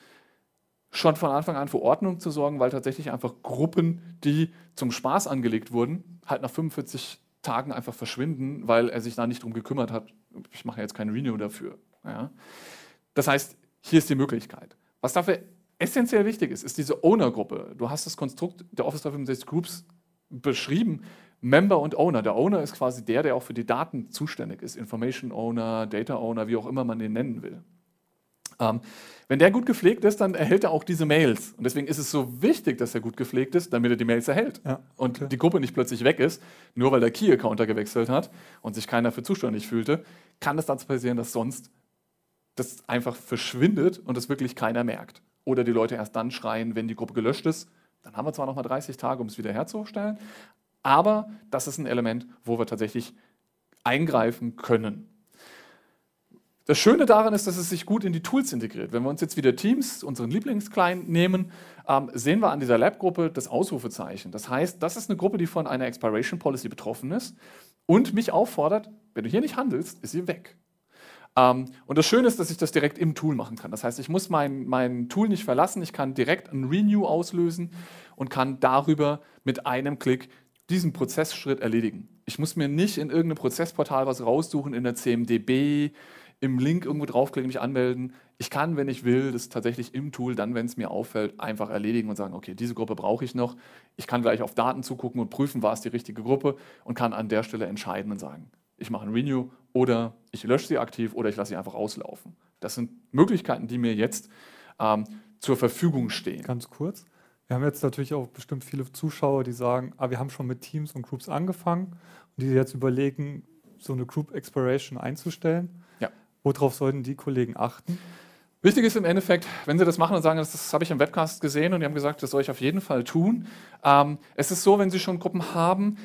schon von Anfang an für Ordnung zu sorgen, weil tatsächlich einfach Gruppen, die zum Spaß angelegt wurden, halt nach 45 Tagen einfach verschwinden, weil er sich da nicht drum gekümmert hat. Ich mache jetzt kein Renew dafür. Ja. Das heißt, hier ist die Möglichkeit. Was dafür essentiell wichtig ist, ist diese Owner-Gruppe. Du hast das Konstrukt der Office 365 Groups beschrieben. Member und Owner. Der Owner ist quasi der, der auch für die Daten zuständig ist. Information Owner, Data Owner, wie auch immer man den nennen will. Ähm, wenn der gut gepflegt ist, dann erhält er auch diese Mails. Und deswegen ist es so wichtig, dass er gut gepflegt ist, damit er die Mails erhält. Ja, okay. Und die Gruppe nicht plötzlich weg ist, nur weil der Key-Accounter gewechselt hat und sich keiner für zuständig fühlte, kann es dazu passieren, dass sonst das einfach verschwindet und es wirklich keiner merkt. Oder die Leute erst dann schreien, wenn die Gruppe gelöscht ist. Dann haben wir zwar noch mal 30 Tage, um es wieder herzustellen, aber das ist ein Element, wo wir tatsächlich eingreifen können. Das Schöne daran ist, dass es sich gut in die Tools integriert. Wenn wir uns jetzt wieder Teams, unseren Lieblingsclient, nehmen, ähm, sehen wir an dieser Lab-Gruppe das Ausrufezeichen. Das heißt, das ist eine Gruppe, die von einer Expiration Policy betroffen ist und mich auffordert, wenn du hier nicht handelst, ist sie weg. Ähm, und das Schöne ist, dass ich das direkt im Tool machen kann. Das heißt, ich muss mein, mein Tool nicht verlassen, ich kann direkt ein Renew auslösen und kann darüber mit einem Klick diesen Prozessschritt erledigen. Ich muss mir nicht in irgendeinem Prozessportal was raussuchen, in der CMDB, im Link irgendwo draufklicken, mich anmelden. Ich kann, wenn ich will, das tatsächlich im Tool, dann, wenn es mir auffällt, einfach erledigen und sagen, okay, diese Gruppe brauche ich noch. Ich kann gleich auf Daten zugucken und prüfen, war es die richtige Gruppe und kann an der Stelle entscheiden und sagen, ich mache ein Renew oder ich lösche sie aktiv oder ich lasse sie einfach auslaufen. Das sind Möglichkeiten, die mir jetzt ähm, zur Verfügung stehen. Ganz kurz. Wir haben jetzt natürlich auch bestimmt viele Zuschauer, die sagen, ah, wir haben schon mit Teams und Groups angefangen und die jetzt überlegen, so eine Group Expiration einzustellen. Worauf sollten die Kollegen achten? Wichtig ist im Endeffekt, wenn Sie das machen und sagen, das, das habe ich im Webcast gesehen und die haben gesagt, das soll ich auf jeden Fall tun. Ähm, es ist so, wenn Sie schon Gruppen haben,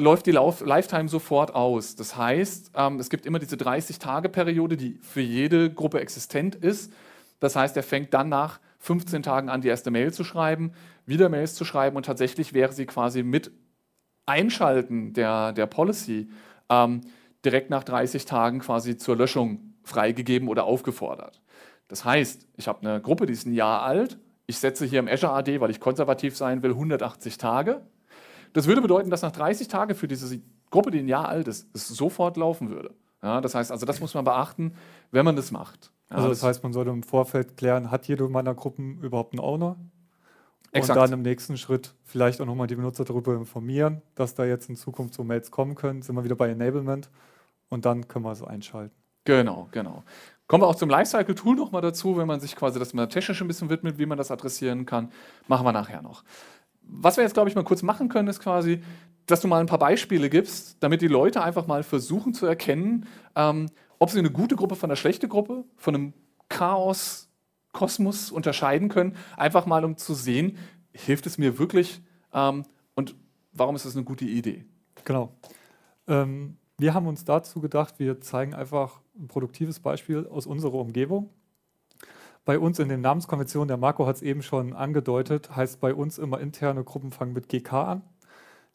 läuft die Lauf Lifetime sofort aus. Das heißt, ähm, es gibt immer diese 30-Tage-Periode, die für jede Gruppe existent ist. Das heißt, er fängt dann nach 15 Tagen an, die erste Mail zu schreiben, wieder Mails zu schreiben und tatsächlich wäre sie quasi mit Einschalten der, der Policy ähm, direkt nach 30 Tagen quasi zur Löschung freigegeben oder aufgefordert. Das heißt, ich habe eine Gruppe, die ist ein Jahr alt. Ich setze hier im Azure AD, weil ich konservativ sein will, 180 Tage. Das würde bedeuten, dass nach 30 Tagen für diese Gruppe, die ein Jahr alt ist, es sofort laufen würde. Ja, das heißt, also das muss man beachten, wenn man das macht. Ja, also das, das heißt, man sollte im Vorfeld klären, hat jede meiner Gruppen überhaupt einen Owner? Exakt. Und dann im nächsten Schritt vielleicht auch nochmal die Benutzer darüber informieren, dass da jetzt in Zukunft so Mails kommen können. Sind wir wieder bei Enablement und dann können wir es einschalten. Genau, genau. Kommen wir auch zum Lifecycle-Tool nochmal dazu, wenn man sich quasi das mal technisch ein bisschen widmet, wie man das adressieren kann. Machen wir nachher noch. Was wir jetzt, glaube ich, mal kurz machen können, ist quasi, dass du mal ein paar Beispiele gibst, damit die Leute einfach mal versuchen zu erkennen, ähm, ob sie eine gute Gruppe von einer schlechten Gruppe, von einem Chaos, Kosmos unterscheiden können. Einfach mal, um zu sehen, hilft es mir wirklich ähm, und warum ist das eine gute Idee? Genau. Ähm, wir haben uns dazu gedacht, wir zeigen einfach ein produktives Beispiel aus unserer Umgebung. Bei uns in den Namenskonventionen, der Marco hat es eben schon angedeutet, heißt bei uns immer interne Gruppen fangen mit GK an.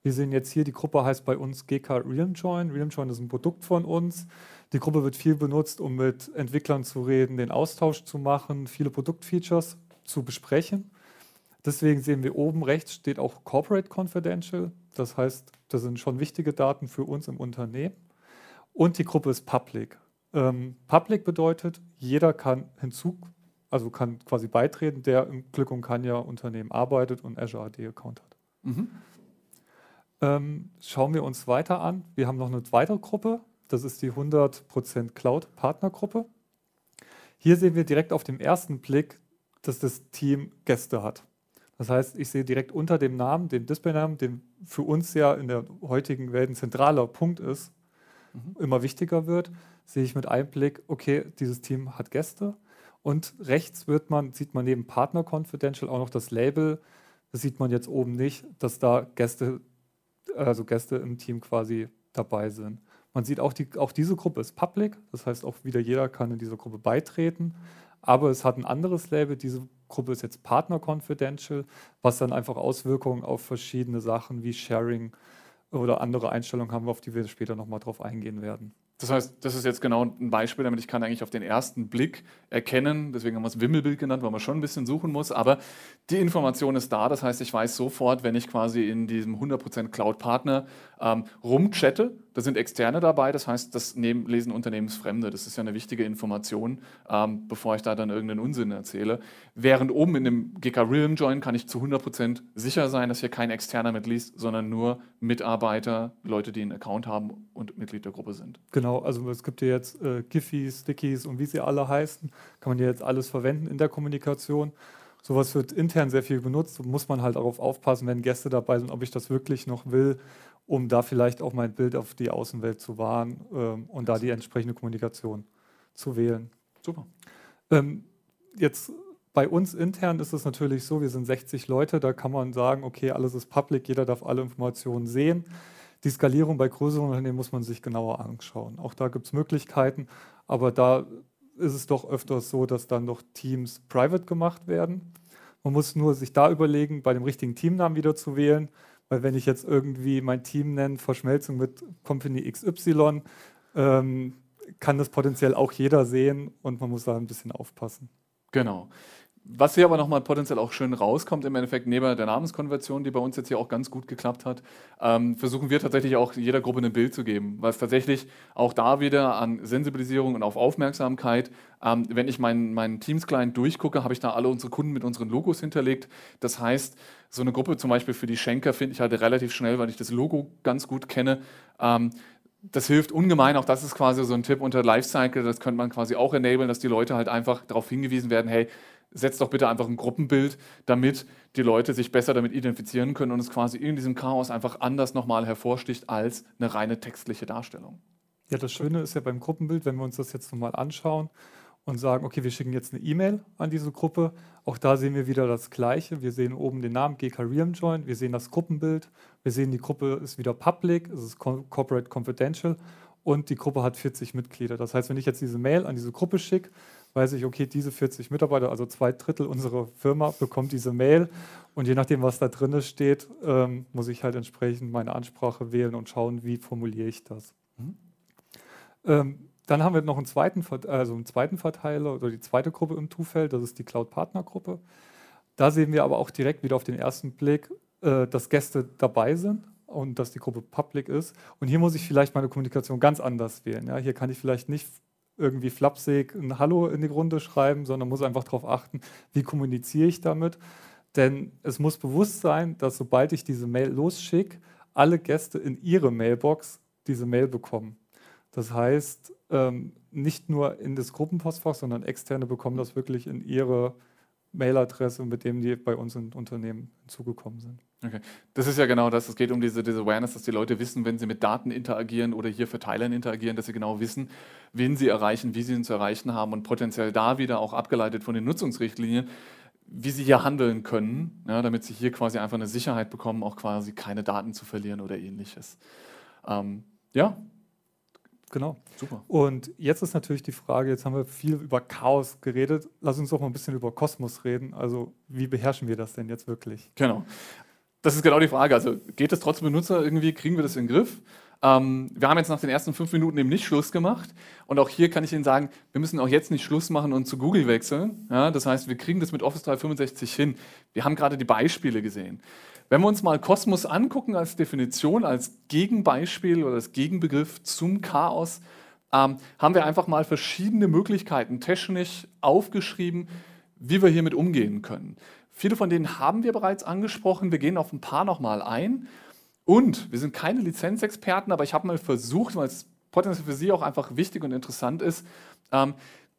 Wir sehen jetzt hier, die Gruppe heißt bei uns GK Realm Join. Realm Join ist ein Produkt von uns. Die Gruppe wird viel benutzt, um mit Entwicklern zu reden, den Austausch zu machen, viele Produktfeatures zu besprechen. Deswegen sehen wir oben rechts steht auch Corporate Confidential. Das heißt, das sind schon wichtige Daten für uns im Unternehmen. Und die Gruppe ist Public. Ähm, Public bedeutet, jeder kann hinzu, also kann quasi beitreten, der im Glück und Kanya Unternehmen arbeitet und Azure AD Account hat. Mhm. Ähm, schauen wir uns weiter an. Wir haben noch eine weitere Gruppe. Das ist die 100% Cloud Partnergruppe. Hier sehen wir direkt auf dem ersten Blick, dass das Team Gäste hat. Das heißt, ich sehe direkt unter dem Namen, dem Displaynamen, den für uns ja in der heutigen Welt ein zentraler Punkt ist, mhm. immer wichtiger wird, sehe ich mit einem Blick, okay, dieses Team hat Gäste. Und rechts wird man, sieht man neben Partner Confidential auch noch das Label. Das sieht man jetzt oben nicht, dass da Gäste, also Gäste im Team quasi dabei sind. Man sieht auch, die, auch diese Gruppe ist public, das heißt auch wieder jeder kann in diese Gruppe beitreten. Aber es hat ein anderes Label, diese Gruppe ist jetzt Partner Confidential, was dann einfach Auswirkungen auf verschiedene Sachen wie Sharing oder andere Einstellungen haben, auf die wir später nochmal drauf eingehen werden. Das heißt, das ist jetzt genau ein Beispiel, damit ich kann eigentlich auf den ersten Blick erkennen, deswegen haben wir es Wimmelbild genannt, weil man schon ein bisschen suchen muss, aber die Information ist da, das heißt, ich weiß sofort, wenn ich quasi in diesem 100% Cloud-Partner ähm, rumchatte, da sind Externe dabei, das heißt, das nehmen, lesen Unternehmensfremde. Das ist ja eine wichtige Information, ähm, bevor ich da dann irgendeinen Unsinn erzähle. Während oben in dem GK Realm Join kann ich zu 100% sicher sein, dass hier kein Externer mitliest, sondern nur Mitarbeiter, Leute, die einen Account haben und Mitglied der Gruppe sind. Genau, also es gibt ja jetzt äh, Giphies, Stickies und wie sie alle heißen, kann man ja jetzt alles verwenden in der Kommunikation. Sowas wird intern sehr viel benutzt und muss man halt darauf aufpassen, wenn Gäste dabei sind, ob ich das wirklich noch will um da vielleicht auch mein Bild auf die Außenwelt zu wahren ähm, und da die entsprechende Kommunikation zu wählen. Super. Ähm, jetzt bei uns intern ist es natürlich so, wir sind 60 Leute, da kann man sagen, okay, alles ist public, jeder darf alle Informationen sehen. Die Skalierung bei größeren Unternehmen muss man sich genauer anschauen. Auch da gibt es Möglichkeiten, aber da ist es doch öfters so, dass dann noch Teams private gemacht werden. Man muss nur sich da überlegen, bei dem richtigen Teamnamen wieder zu wählen weil wenn ich jetzt irgendwie mein Team nenne, Verschmelzung mit Company XY, ähm, kann das potenziell auch jeder sehen und man muss da ein bisschen aufpassen. Genau. Was hier aber nochmal potenziell auch schön rauskommt, im Endeffekt neben der Namenskonversion, die bei uns jetzt hier auch ganz gut geklappt hat, ähm, versuchen wir tatsächlich auch jeder Gruppe ein Bild zu geben, weil es tatsächlich auch da wieder an Sensibilisierung und auf Aufmerksamkeit, ähm, wenn ich meinen mein Teams-Client durchgucke, habe ich da alle unsere Kunden mit unseren Logos hinterlegt. Das heißt, so eine Gruppe zum Beispiel für die Schenker finde ich halt relativ schnell, weil ich das Logo ganz gut kenne. Ähm, das hilft ungemein, auch das ist quasi so ein Tipp unter Lifecycle, das könnte man quasi auch enablen, dass die Leute halt einfach darauf hingewiesen werden, hey, setzt doch bitte einfach ein Gruppenbild, damit die Leute sich besser damit identifizieren können und es quasi in diesem Chaos einfach anders nochmal hervorsticht als eine reine textliche Darstellung. Ja, das Schöne ist ja beim Gruppenbild, wenn wir uns das jetzt nochmal anschauen und sagen, okay, wir schicken jetzt eine E-Mail an diese Gruppe. Auch da sehen wir wieder das Gleiche. Wir sehen oben den Namen GK Realm Join, wir sehen das Gruppenbild, wir sehen, die Gruppe ist wieder public, es ist Corporate Confidential und die Gruppe hat 40 Mitglieder. Das heißt, wenn ich jetzt diese Mail an diese Gruppe schicke, weiß ich, okay, diese 40 Mitarbeiter, also zwei Drittel unserer Firma, bekommt diese Mail. Und je nachdem, was da drin steht, ähm, muss ich halt entsprechend meine Ansprache wählen und schauen, wie formuliere ich das. Mhm. Ähm, dann haben wir noch einen zweiten, also einen zweiten Verteiler oder die zweite Gruppe im Tu-Feld, das ist die Cloud-Partner-Gruppe. Da sehen wir aber auch direkt wieder auf den ersten Blick, äh, dass Gäste dabei sind und dass die Gruppe public ist. Und hier muss ich vielleicht meine Kommunikation ganz anders wählen. Ja, hier kann ich vielleicht nicht irgendwie flapsig ein Hallo in die Runde schreiben, sondern muss einfach darauf achten, wie kommuniziere ich damit. Denn es muss bewusst sein, dass sobald ich diese Mail losschicke, alle Gäste in ihre Mailbox diese Mail bekommen. Das heißt, ähm, nicht nur in das Gruppenpostfach, sondern externe bekommen das wirklich in ihre Mailadresse, mit dem die bei uns in Unternehmen hinzugekommen sind. Okay. Das ist ja genau das. Es geht um diese, diese Awareness, dass die Leute wissen, wenn sie mit Daten interagieren oder hier Verteilern interagieren, dass sie genau wissen, wen sie erreichen, wie sie ihn zu erreichen haben und potenziell da wieder auch abgeleitet von den Nutzungsrichtlinien, wie sie hier handeln können, ja, damit sie hier quasi einfach eine Sicherheit bekommen, auch quasi keine Daten zu verlieren oder ähnliches. Ähm, ja, Genau. Super. Und jetzt ist natürlich die Frage, jetzt haben wir viel über Chaos geredet. Lass uns doch mal ein bisschen über Kosmos reden. Also wie beherrschen wir das denn jetzt wirklich? Genau. Das ist genau die Frage. Also geht es trotzdem Benutzer irgendwie, kriegen wir das in den Griff? Ähm, wir haben jetzt nach den ersten fünf Minuten eben nicht Schluss gemacht. Und auch hier kann ich Ihnen sagen, wir müssen auch jetzt nicht Schluss machen und zu Google wechseln. Ja, das heißt, wir kriegen das mit Office 365 hin. Wir haben gerade die Beispiele gesehen. Wenn wir uns mal Kosmos angucken als Definition, als Gegenbeispiel oder als Gegenbegriff zum Chaos, ähm, haben wir einfach mal verschiedene Möglichkeiten technisch aufgeschrieben, wie wir hiermit umgehen können. Viele von denen haben wir bereits angesprochen. Wir gehen auf ein paar nochmal ein. Und wir sind keine Lizenzexperten, aber ich habe mal versucht, weil es potenziell für Sie auch einfach wichtig und interessant ist, ähm,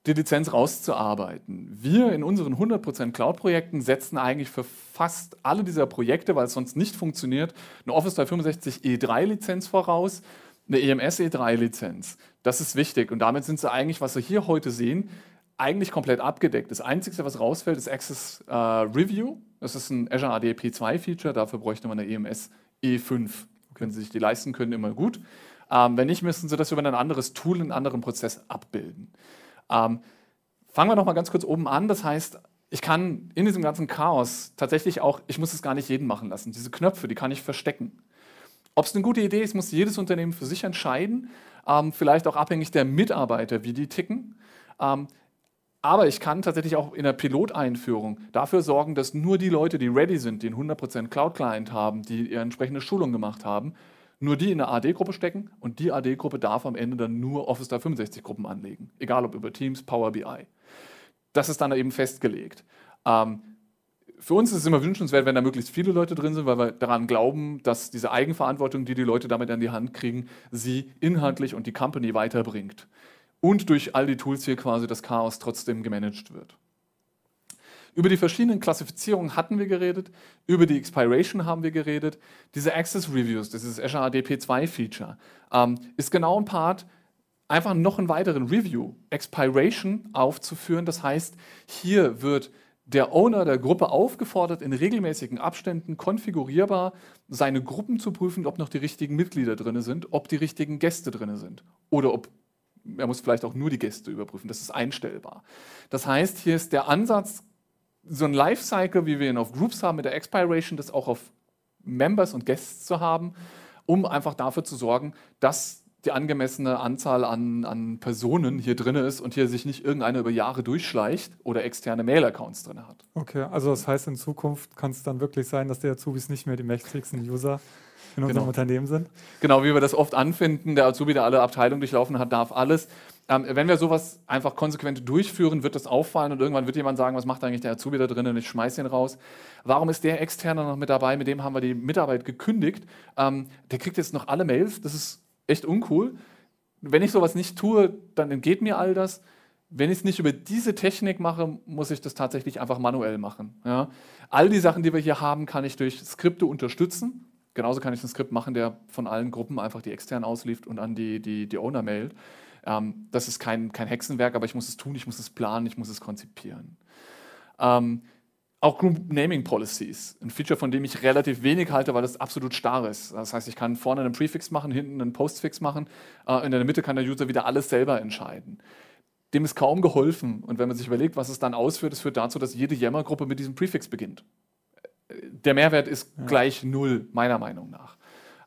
die Lizenz rauszuarbeiten. Wir in unseren 100% Cloud-Projekten setzen eigentlich für fast alle dieser Projekte, weil es sonst nicht funktioniert, eine Office 365 E3-Lizenz voraus. eine EMS E3-Lizenz. Das ist wichtig und damit sind sie eigentlich, was Sie hier heute sehen, eigentlich komplett abgedeckt. Das Einzige, was rausfällt, ist Access äh, Review. Das ist ein Azure AD P2-Feature, dafür bräuchte man eine EMS E5. Wenn Sie sich die leisten können, immer gut. Ähm, wenn nicht, müssen Sie das über ein anderes Tool, einen anderen Prozess abbilden. Ähm, fangen wir noch mal ganz kurz oben an. Das heißt, ich kann in diesem ganzen Chaos tatsächlich auch, ich muss es gar nicht jeden machen lassen. Diese Knöpfe, die kann ich verstecken. Ob es eine gute Idee ist, muss jedes Unternehmen für sich entscheiden. Ähm, vielleicht auch abhängig der Mitarbeiter, wie die ticken. Ähm, aber ich kann tatsächlich auch in der Piloteinführung dafür sorgen, dass nur die Leute, die ready sind, die einen 100% Cloud-Client haben, die ihre entsprechende Schulung gemacht haben, nur die in eine AD-Gruppe stecken und die AD-Gruppe darf am Ende dann nur Office 365-Gruppen anlegen, egal ob über Teams, Power BI. Das ist dann eben festgelegt. Ähm, für uns ist es immer wünschenswert, wenn da möglichst viele Leute drin sind, weil wir daran glauben, dass diese Eigenverantwortung, die die Leute damit an die Hand kriegen, sie inhaltlich und die Company weiterbringt und durch all die Tools hier quasi das Chaos trotzdem gemanagt wird. Über die verschiedenen Klassifizierungen hatten wir geredet, über die Expiration haben wir geredet. Diese Access Reviews, dieses Azure ADP 2 Feature, ähm, ist genau ein Part, einfach noch einen weiteren Review, Expiration aufzuführen. Das heißt, hier wird der Owner der Gruppe aufgefordert, in regelmäßigen Abständen konfigurierbar seine Gruppen zu prüfen, ob noch die richtigen Mitglieder drin sind, ob die richtigen Gäste drin sind oder ob er muss vielleicht auch nur die Gäste überprüfen. Das ist einstellbar. Das heißt, hier ist der Ansatz, so ein Lifecycle, wie wir ihn auf Groups haben, mit der Expiration, das auch auf Members und Guests zu haben, um einfach dafür zu sorgen, dass die angemessene Anzahl an, an Personen hier drin ist und hier sich nicht irgendeiner über Jahre durchschleicht oder externe Mail-Accounts drin hat. Okay, also das heißt, in Zukunft kann es dann wirklich sein, dass die Azubis nicht mehr die mächtigsten User in unserem genau. Unternehmen sind. Genau, wie wir das oft anfinden, der Azubi, der alle Abteilungen durchlaufen hat, darf alles. Ähm, wenn wir sowas einfach konsequent durchführen, wird das auffallen und irgendwann wird jemand sagen, was macht eigentlich der Azubi da drin und ich schmeiße ihn raus. Warum ist der Externe noch mit dabei? Mit dem haben wir die Mitarbeit gekündigt. Ähm, der kriegt jetzt noch alle Mails, das ist echt uncool. Wenn ich sowas nicht tue, dann entgeht mir all das. Wenn ich es nicht über diese Technik mache, muss ich das tatsächlich einfach manuell machen. Ja? All die Sachen, die wir hier haben, kann ich durch Skripte unterstützen. Genauso kann ich ein Skript machen, der von allen Gruppen einfach die extern ausliefert und an die, die, die Owner mailt. Ähm, das ist kein, kein Hexenwerk, aber ich muss es tun, ich muss es planen, ich muss es konzipieren. Ähm, auch Group Naming Policies, ein Feature, von dem ich relativ wenig halte, weil es absolut starr ist. Das heißt, ich kann vorne einen Prefix machen, hinten einen Postfix machen, äh, in der Mitte kann der User wieder alles selber entscheiden. Dem ist kaum geholfen. Und wenn man sich überlegt, was es dann ausführt, es führt dazu, dass jede Yammer-Gruppe mit diesem Prefix beginnt der Mehrwert ist ja. gleich null, meiner Meinung nach.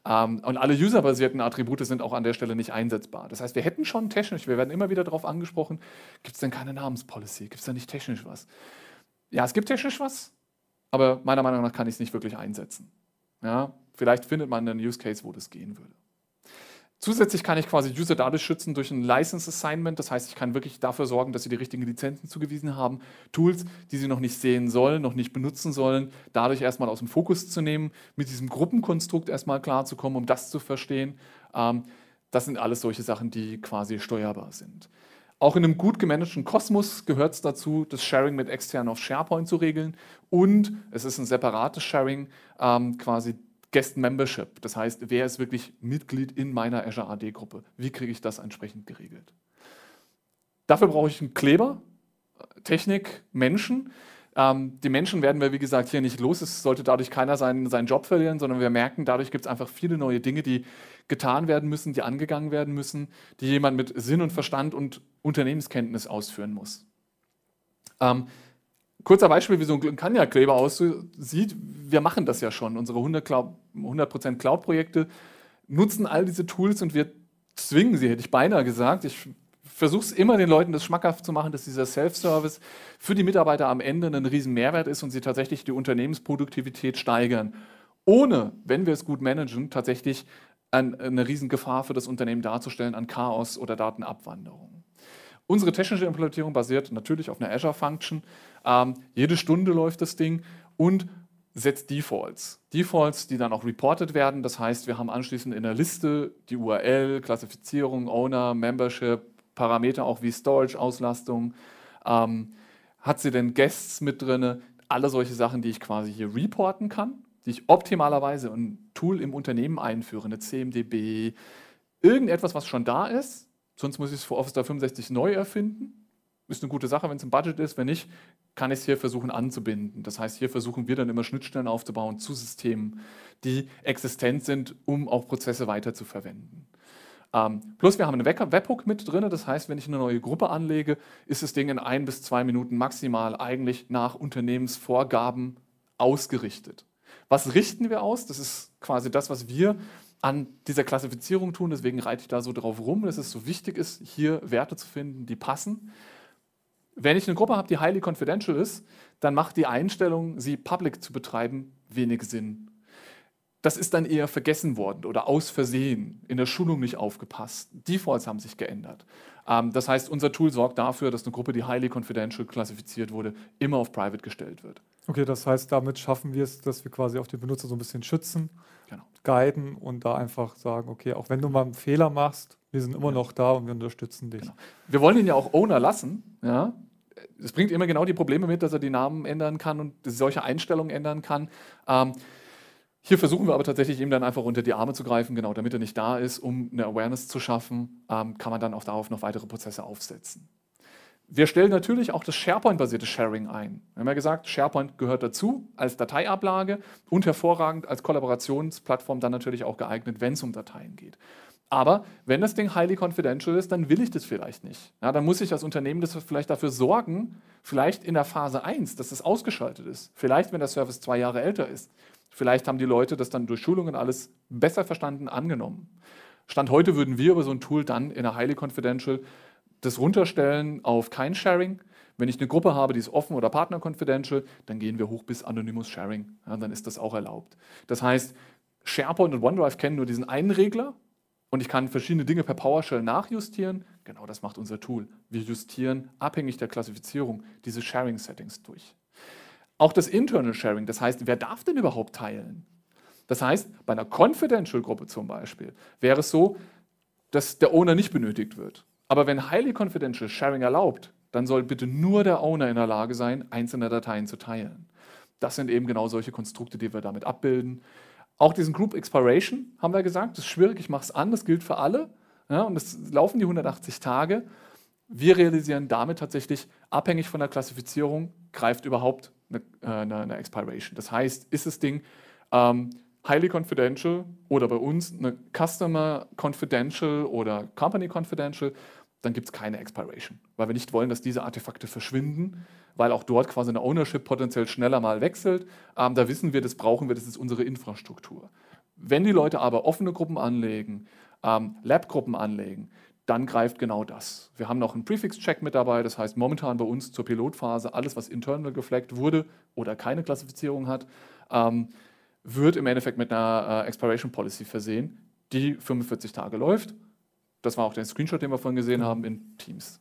Ähm, und alle userbasierten Attribute sind auch an der Stelle nicht einsetzbar. Das heißt, wir hätten schon technisch, wir werden immer wieder darauf angesprochen, gibt es denn keine Namenspolicy? Gibt es da nicht technisch was? Ja, es gibt technisch was, aber meiner Meinung nach kann ich es nicht wirklich einsetzen. Ja, vielleicht findet man einen Use Case, wo das gehen würde. Zusätzlich kann ich quasi User dadurch schützen durch ein License Assignment. Das heißt, ich kann wirklich dafür sorgen, dass sie die richtigen Lizenzen zugewiesen haben. Tools, die sie noch nicht sehen sollen, noch nicht benutzen sollen, dadurch erstmal aus dem Fokus zu nehmen, mit diesem Gruppenkonstrukt erstmal klarzukommen, um das zu verstehen. Ähm, das sind alles solche Sachen, die quasi steuerbar sind. Auch in einem gut gemanagten Kosmos gehört es dazu, das Sharing mit extern auf SharePoint zu regeln. Und es ist ein separates Sharing, ähm, quasi Guest Membership. Das heißt, wer ist wirklich Mitglied in meiner Azure AD-Gruppe? Wie kriege ich das entsprechend geregelt? Dafür brauche ich einen Kleber, Technik, Menschen. Ähm, die Menschen werden wir, wie gesagt, hier nicht los. Es sollte dadurch keiner seinen, seinen Job verlieren, sondern wir merken, dadurch gibt es einfach viele neue Dinge, die getan werden müssen, die angegangen werden müssen, die jemand mit Sinn und Verstand und Unternehmenskenntnis ausführen muss. Ähm, kurzer Beispiel, wie so ein Kanja-Kleber aussieht. Wir machen das ja schon. Unsere 100%, Cloud-Projekte nutzen all diese Tools und wir zwingen sie, hätte ich beinahe gesagt. Ich versuche es immer den Leuten das schmackhaft zu machen, dass dieser Self-Service für die Mitarbeiter am Ende ein riesen Mehrwert ist und sie tatsächlich die Unternehmensproduktivität steigern. Ohne, wenn wir es gut managen, tatsächlich eine riesen Gefahr für das Unternehmen darzustellen an Chaos oder Datenabwanderung. Unsere technische Implementierung basiert natürlich auf einer Azure Function. Ähm, jede Stunde läuft das Ding und setzt Defaults. Defaults, die dann auch reported werden. Das heißt, wir haben anschließend in der Liste die URL, Klassifizierung, Owner, Membership, Parameter auch wie Storage, Auslastung. Ähm, hat sie denn Guests mit drin? Alle solche Sachen, die ich quasi hier reporten kann, die ich optimalerweise ein Tool im Unternehmen einführe, eine CMDB, irgendetwas, was schon da ist, sonst muss ich es für Office 365 neu erfinden. Ist eine gute Sache, wenn es im Budget ist. Wenn nicht, kann ich es hier versuchen anzubinden. Das heißt, hier versuchen wir dann immer Schnittstellen aufzubauen zu Systemen, die existent sind, um auch Prozesse weiter zu verwenden. Ähm, plus wir haben eine Webhook mit drin, das heißt, wenn ich eine neue Gruppe anlege, ist das Ding in ein bis zwei Minuten maximal eigentlich nach Unternehmensvorgaben ausgerichtet. Was richten wir aus? Das ist quasi das, was wir an dieser Klassifizierung tun. Deswegen reite ich da so drauf rum, dass es so wichtig ist, hier Werte zu finden, die passen. Wenn ich eine Gruppe habe, die highly confidential ist, dann macht die Einstellung, sie public zu betreiben, wenig Sinn. Das ist dann eher vergessen worden oder aus Versehen, in der Schulung nicht aufgepasst. Defaults haben sich geändert. Ähm, das heißt, unser Tool sorgt dafür, dass eine Gruppe, die highly confidential klassifiziert wurde, immer auf private gestellt wird. Okay, das heißt, damit schaffen wir es, dass wir quasi auch den Benutzer so ein bisschen schützen, genau. guiden und da einfach sagen, okay, auch wenn du mal einen Fehler machst, wir sind immer ja. noch da und wir unterstützen dich. Genau. Wir wollen ihn ja auch Owner lassen. Ja? Es bringt immer genau die Probleme mit, dass er die Namen ändern kann und solche Einstellungen ändern kann. Ähm, hier versuchen wir aber tatsächlich ihm dann einfach unter die Arme zu greifen, genau, damit er nicht da ist, um eine Awareness zu schaffen, ähm, kann man dann auch darauf noch weitere Prozesse aufsetzen. Wir stellen natürlich auch das SharePoint-basierte Sharing ein. Wir haben ja gesagt, SharePoint gehört dazu als Dateiablage und hervorragend als Kollaborationsplattform dann natürlich auch geeignet, wenn es um Dateien geht. Aber wenn das Ding highly confidential ist, dann will ich das vielleicht nicht. Ja, dann muss ich als Unternehmen das vielleicht dafür sorgen, vielleicht in der Phase 1, dass es ausgeschaltet ist. Vielleicht, wenn der Service zwei Jahre älter ist. Vielleicht haben die Leute das dann durch Schulungen alles besser verstanden, angenommen. Stand heute würden wir über so ein Tool dann in der highly confidential das runterstellen auf kein Sharing. Wenn ich eine Gruppe habe, die ist offen oder Partner-confidential, dann gehen wir hoch bis Anonymous Sharing. Ja, dann ist das auch erlaubt. Das heißt, SharePoint und OneDrive kennen nur diesen einen Regler und ich kann verschiedene Dinge per PowerShell nachjustieren. Genau das macht unser Tool. Wir justieren abhängig der Klassifizierung diese Sharing-Settings durch. Auch das Internal Sharing, das heißt, wer darf denn überhaupt teilen? Das heißt, bei einer Confidential-Gruppe zum Beispiel wäre es so, dass der Owner nicht benötigt wird. Aber wenn Highly Confidential Sharing erlaubt, dann soll bitte nur der Owner in der Lage sein, einzelne Dateien zu teilen. Das sind eben genau solche Konstrukte, die wir damit abbilden. Auch diesen Group Expiration haben wir gesagt, das ist schwierig, ich mache es an, das gilt für alle. Ja, und es laufen die 180 Tage. Wir realisieren damit tatsächlich, abhängig von der Klassifizierung, greift überhaupt eine, äh, eine, eine Expiration. Das heißt, ist das Ding ähm, highly confidential oder bei uns eine Customer confidential oder Company confidential, dann gibt es keine Expiration, weil wir nicht wollen, dass diese Artefakte verschwinden, weil auch dort quasi eine Ownership potenziell schneller mal wechselt. Ähm, da wissen wir, das brauchen wir, das ist unsere Infrastruktur. Wenn die Leute aber offene Gruppen anlegen, ähm, Lab-Gruppen anlegen, dann greift genau das. Wir haben noch einen Prefix-Check mit dabei, das heißt momentan bei uns zur Pilotphase alles, was internal geflaggt wurde oder keine Klassifizierung hat, ähm, wird im Endeffekt mit einer äh, Expiration Policy versehen, die 45 Tage läuft das war auch der Screenshot, den wir vorhin gesehen haben in Teams.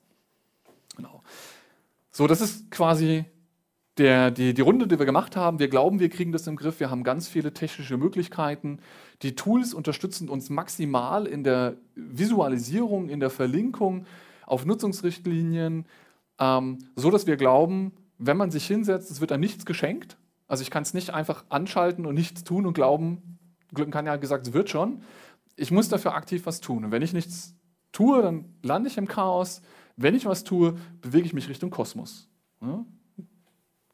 Genau. So, das ist quasi der, die, die Runde, die wir gemacht haben. Wir glauben, wir kriegen das im Griff. Wir haben ganz viele technische Möglichkeiten. Die Tools unterstützen uns maximal in der Visualisierung, in der Verlinkung auf Nutzungsrichtlinien, ähm, so dass wir glauben, wenn man sich hinsetzt, es wird einem nichts geschenkt. Also ich kann es nicht einfach anschalten und nichts tun und glauben, Glück kann ja gesagt, es wird schon, ich muss dafür aktiv was tun. Und wenn ich nichts tue, dann lande ich im Chaos. Wenn ich was tue, bewege ich mich Richtung Kosmos. Ja?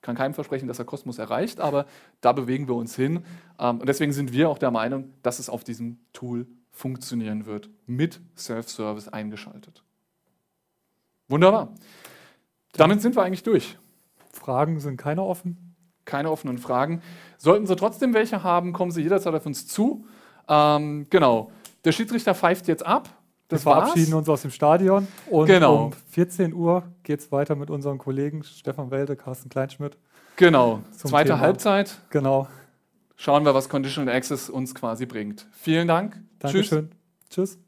Kann keinem versprechen, dass er Kosmos erreicht, aber da bewegen wir uns hin. Ähm, und deswegen sind wir auch der Meinung, dass es auf diesem Tool funktionieren wird, mit Self-Service eingeschaltet. Wunderbar. Damit sind wir eigentlich durch. Fragen sind keine offen? Keine offenen Fragen. Sollten Sie trotzdem welche haben, kommen Sie jederzeit auf uns zu. Ähm, genau. Der Schiedsrichter pfeift jetzt ab. Das wir verabschieden war's. uns aus dem Stadion. Und genau. um 14 Uhr geht es weiter mit unseren Kollegen Stefan Welde, Carsten Kleinschmidt. Genau. Zweite Thema. Halbzeit. Genau. Schauen wir, was Conditional Access uns quasi bringt. Vielen Dank. Dankeschön. Tschüss. Tschüss.